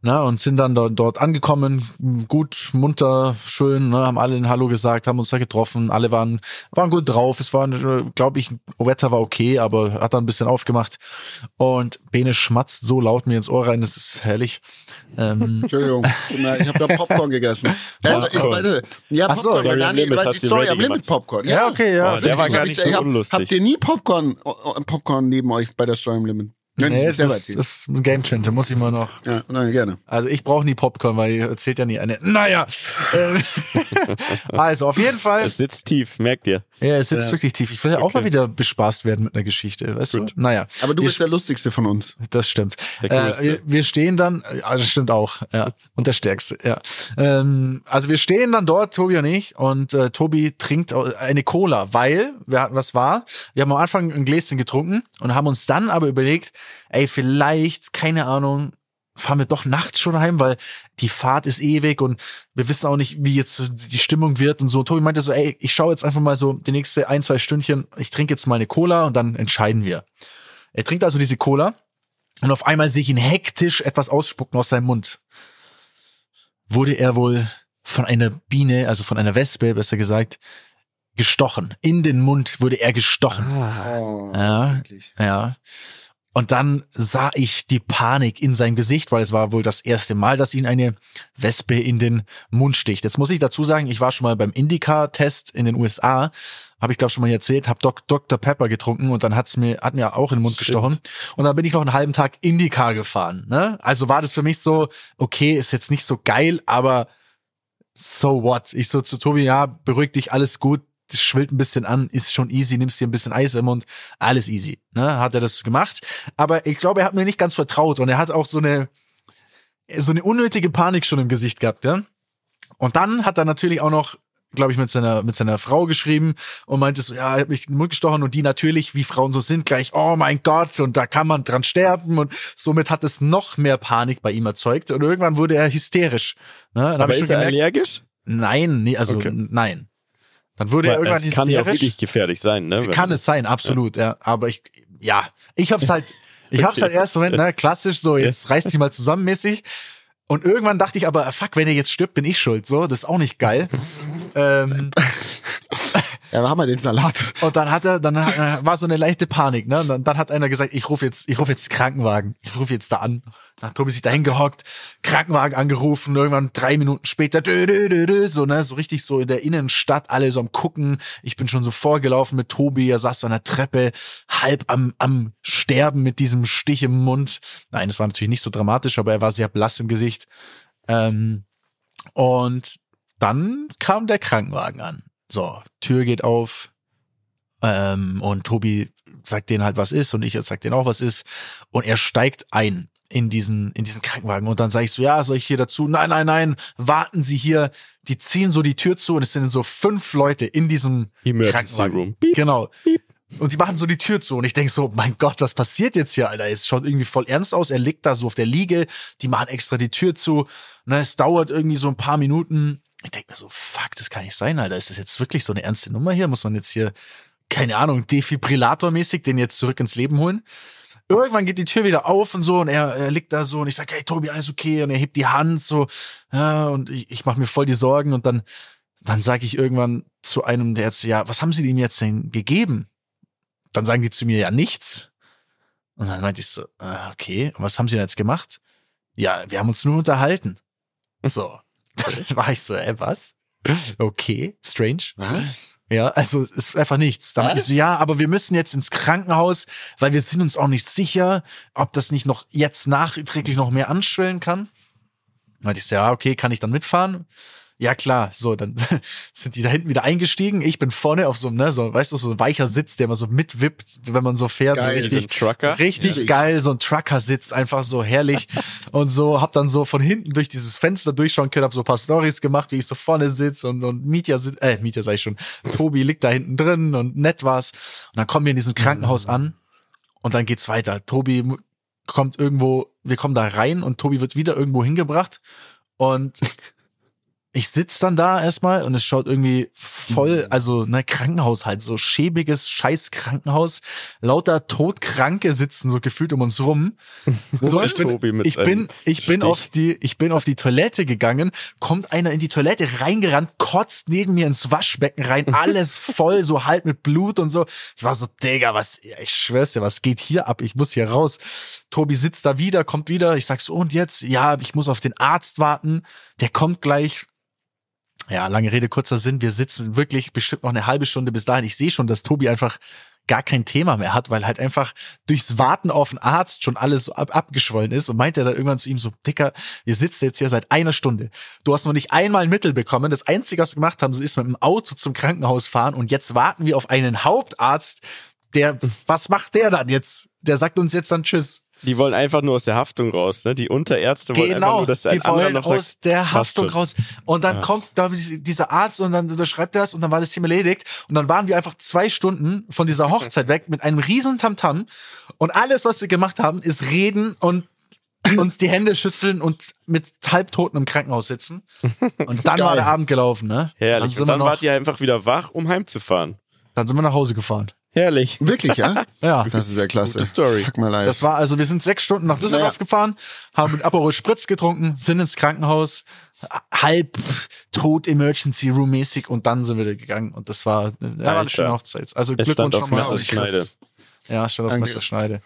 Na, und sind dann dort, dort angekommen, gut, munter, schön, ne, haben alle ein Hallo gesagt, haben uns da getroffen, alle waren, waren gut drauf, es war, glaube ich, Wetter war okay, aber hat dann ein bisschen aufgemacht und Bene schmatzt so laut mir ins Ohr rein, das ist herrlich. Ähm, Entschuldigung, ich habe da Popcorn gegessen. Also, ich, Popcorn. warte, ja, Ach so, Popcorn, weil am Dani, Limit die Story am Limit. Popcorn. ja, okay, ja. Oh, der war gar nicht ich so hab- unlustig. Habt ihr nie Popcorn, äh, Popcorn neben euch bei der Story am Limit? Können Nee, selber das, erzählen. das ist ein Game Changer, muss ich mal noch. Ja, nein, gerne. Also ich brauche nie Popcorn, weil ihr erzählt ja nie eine. Naja. Also auf jeden Fall. Es sitzt tief, merkt ihr. Ja, es sitzt wirklich tief. Ich will ja auch Okay. mal wieder bespaßt werden mit einer Geschichte, weißt Gut. du? Naja. Aber du wir, bist der lustigste von uns. Das stimmt. Der Äh, wir, stehen dann, ja, das stimmt auch, ja. Und der Stärkste, ja. Ähm, also wir stehen dann dort, Tobi und ich, und äh, Tobi trinkt eine Cola, weil, wir hatten, was war? Wir haben am Anfang ein Gläschen getrunken und haben uns dann aber überlegt, ey, vielleicht, keine Ahnung, fahren wir doch nachts schon heim, weil die Fahrt ist ewig und wir wissen auch nicht, wie jetzt die Stimmung wird und so. Tobi meinte so, ey, ich schaue jetzt einfach mal so die nächste ein, zwei Stündchen, ich trinke jetzt mal eine Cola und dann entscheiden wir. Er trinkt also diese Cola und auf einmal sehe ich ihn hektisch etwas ausspucken aus seinem Mund. Wurde er wohl von einer Biene, also von einer Wespe, besser gesagt, gestochen. In den Mund wurde er gestochen. Oh, Ja. Ja. Und dann sah ich die Panik in seinem Gesicht, weil es war wohl das erste Mal, dass ihn eine Wespe in den Mund sticht. Jetzt muss ich dazu sagen, ich war schon mal beim Indica-Test in den USA, habe ich glaube schon mal erzählt, habe Doc Dr. Pepper getrunken und dann hat's mir hat mir auch in den Mund Shit. gestochen und dann bin ich noch einen halben Tag Indica gefahren. Ne? Also war das für mich so, okay, ist jetzt nicht so geil, aber so what? Ich so zu Tobi, ja, beruhig dich, alles gut. Das schwillt ein bisschen an, ist schon easy, nimmst dir ein bisschen Eis im Mund, alles easy. Ne? Hat er das gemacht. Aber ich glaube, er hat mir nicht ganz vertraut und er hat auch so eine, so eine unnötige Panik schon im Gesicht gehabt, ja. Und dann hat er natürlich auch noch, glaube ich, mit seiner, mit seiner Frau geschrieben und meinte so, ja, er hat mich in den Mund gestochen und die natürlich, wie Frauen so sind, gleich, oh mein Gott, und da kann man dran sterben und somit hat es noch mehr Panik bei ihm erzeugt und irgendwann wurde er hysterisch. Ne? Dann Aber ist er gemerkt, allergisch? nein, nee, also Okay. nein. Dann er Weil irgendwann es kann ja auch wirklich gefährlich sein, ne? Kann es sein, absolut, ja. Aber ich, ja, ich hab's halt, ich hab's halt erst Moment, ne, klassisch so, jetzt reiß dich mal zusammen mäßig. Und irgendwann dachte ich aber, fuck, wenn er jetzt stirbt, bin ich schuld, so, das ist auch nicht geil. ähm, Ja, wir haben ja den Salat. und dann hat er, dann äh, war so eine leichte Panik, ne? Und dann, dann hat einer gesagt, ich rufe jetzt, ich rufe jetzt Krankenwagen. Ich rufe jetzt da an. Dann hat Tobi sich da hingehockt, Krankenwagen angerufen, irgendwann drei Minuten später, dö, dö, dö, dö, so, ne, so richtig so in der Innenstadt, alle so am gucken. Ich bin schon so vorgelaufen mit Tobi, er saß so an der Treppe, halb am, am Sterben mit diesem Stich im Mund. Nein, das war natürlich nicht so dramatisch, aber er war sehr blass im Gesicht. Ähm, und dann kam der Krankenwagen an. So, Tür geht auf, ähm, und Tobi sagt denen halt, was ist, und ich sag denen auch, was ist. Und er steigt ein. In diesen, in diesen Krankenwagen. Und dann sage ich so, ja, soll ich hier dazu? Nein, nein, nein, warten Sie hier. Die ziehen so die Tür zu und es sind so fünf Leute in diesem Emergency Krankenwagen. Room. Piep. Genau. Und die machen so die Tür zu und ich denk so, mein Gott, was passiert jetzt hier, Alter? Es schaut irgendwie voll ernst aus. Er liegt da so auf der Liege, die machen extra die Tür zu. Ne, es dauert irgendwie so ein paar Minuten. Ich denk mir so, fuck, das kann nicht sein, Alter. Ist das jetzt wirklich so eine ernste Nummer hier? Muss man jetzt hier, keine Ahnung, Defibrillatormäßig den jetzt zurück ins Leben holen? Irgendwann geht die Tür wieder auf und so und er, er liegt da so und ich sag, hey Tobi, alles okay? Und er hebt die Hand so, ja, und ich, ich mache mir voll die Sorgen und dann, dann sage ich irgendwann zu einem der Ärzte, ja, was haben sie ihm jetzt denn gegeben? Dann sagen die zu mir ja nichts. Und dann meinte ich so, ah, okay, und was haben sie denn jetzt gemacht? Ja, wir haben uns nur unterhalten. So. Dann war ich so, äh, was? Okay, strange. Was? Ja, also es ist einfach nichts. Dann so, ja, aber wir müssen jetzt ins Krankenhaus, weil wir sind uns auch nicht sicher, ob das nicht noch jetzt nachträglich noch mehr anschwellen kann. Dann ich so, ja, okay, kann ich dann mitfahren? Ja, klar. So, dann sind die da hinten wieder eingestiegen. Ich bin vorne auf so einem, ne, so, weißt du, so ein weicher Sitz, der immer so mitwippt, wenn man so fährt. Geil. so So richtig, ein Trucker. Richtig Ja. geil, so ein Trucker-Sitz, einfach so herrlich. und so, hab dann so von hinten durch dieses Fenster durchschauen können, hab so ein paar Stories gemacht, wie ich so vorne sitz und, und Mietja sitzt, äh, Mietja sag ich schon, Tobi liegt da hinten drin und nett war's. Und dann kommen wir in diesem Krankenhaus an und dann geht's weiter. Tobi kommt irgendwo, wir kommen da rein und Tobi wird wieder irgendwo hingebracht und ich sitz dann da erstmal und es schaut irgendwie voll, also ne Krankenhaus halt, so schäbiges scheiß Krankenhaus. Lauter Todkranke sitzen so gefühlt um uns rum. So, ich bin, ich bin, ich bin auf die, ich bin auf die Toilette gegangen, kommt einer in die Toilette reingerannt, kotzt neben mir ins Waschbecken rein, alles voll, so halb mit Blut und so. Ich war so, Digga, was, ich schwör's dir, was geht hier ab? Ich muss hier raus. Tobi sitzt da wieder, kommt wieder. Ich sag so, und jetzt? Ja, ich muss auf den Arzt warten. Der kommt gleich. Ja, lange Rede, kurzer Sinn. Wir sitzen wirklich bestimmt noch eine halbe Stunde bis dahin. Ich sehe schon, dass Tobi einfach gar kein Thema mehr hat, weil halt einfach durchs Warten auf den Arzt schon alles so ab abgeschwollen ist und meint er dann irgendwann zu ihm so, Dicker, wir sitzen jetzt hier seit einer Stunde. Du hast noch nicht einmal ein Mittel bekommen. Das Einzige, was wir gemacht haben, ist mit dem Auto zum Krankenhaus fahren und jetzt warten wir auf einen Hauptarzt, der, was macht der dann jetzt? Der sagt uns jetzt dann Tschüss. Die wollen einfach nur aus der Haftung raus, ne? Die Unterärzte wollen einfach Genau, nur, dass der die wollen noch aus sagt, der Haftung raus. Und dann kommt da dieser Arzt und dann unterschreibt er das und dann war das Thema erledigt. Und dann waren wir einfach zwei Stunden von dieser Hochzeit weg mit einem riesen Tamtam. Und alles, was wir gemacht haben, ist reden und uns die Hände schütteln und mit Halbtoten im Krankenhaus sitzen. Und dann Geil. war der Abend gelaufen, ne? Dann Herrlich. sind, Und wir dann noch, wart ihr einfach wieder wach, um heimzufahren. dann sind wir nach Hause gefahren. Herrlich. Wirklich, ja? Ja. Das ist ja klasse. Gute Story. Fuck mal live. Das war also, wir sind sechs Stunden nach Düsseldorf Naja. gefahren, haben mit Aperol Spritz getrunken, sind ins Krankenhaus, halb tot Emergency Room mäßig und dann sind wir gegangen und das war, ja, war eine schöne Hochzeit. Also Es Glückwunsch stand auf nochmal. Messerschneide. Ja, stand auf Danke. Messerschneide.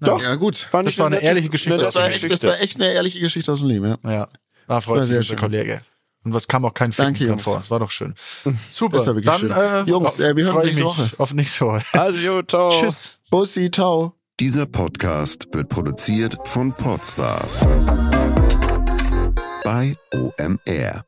Doch. ja, gut. Fand Das ich war eine nette- ehrliche Geschichte. Das war, echt, das war echt eine ehrliche Geschichte aus dem Leben, ja. Ja, war freut sich sehr unser schön. Kollege. Und was kam auch kein Ficken Danke, drin vor. Das war doch schön. Super. Das war wirklich Dann, schön. Äh, Jungs, äh, wir hören uns nächste mich Woche. Auf nächste Woche. Also, jo, ciao. Tschüss. Bussi, ciao. Dieser Podcast wird produziert von Podstars bei OMR.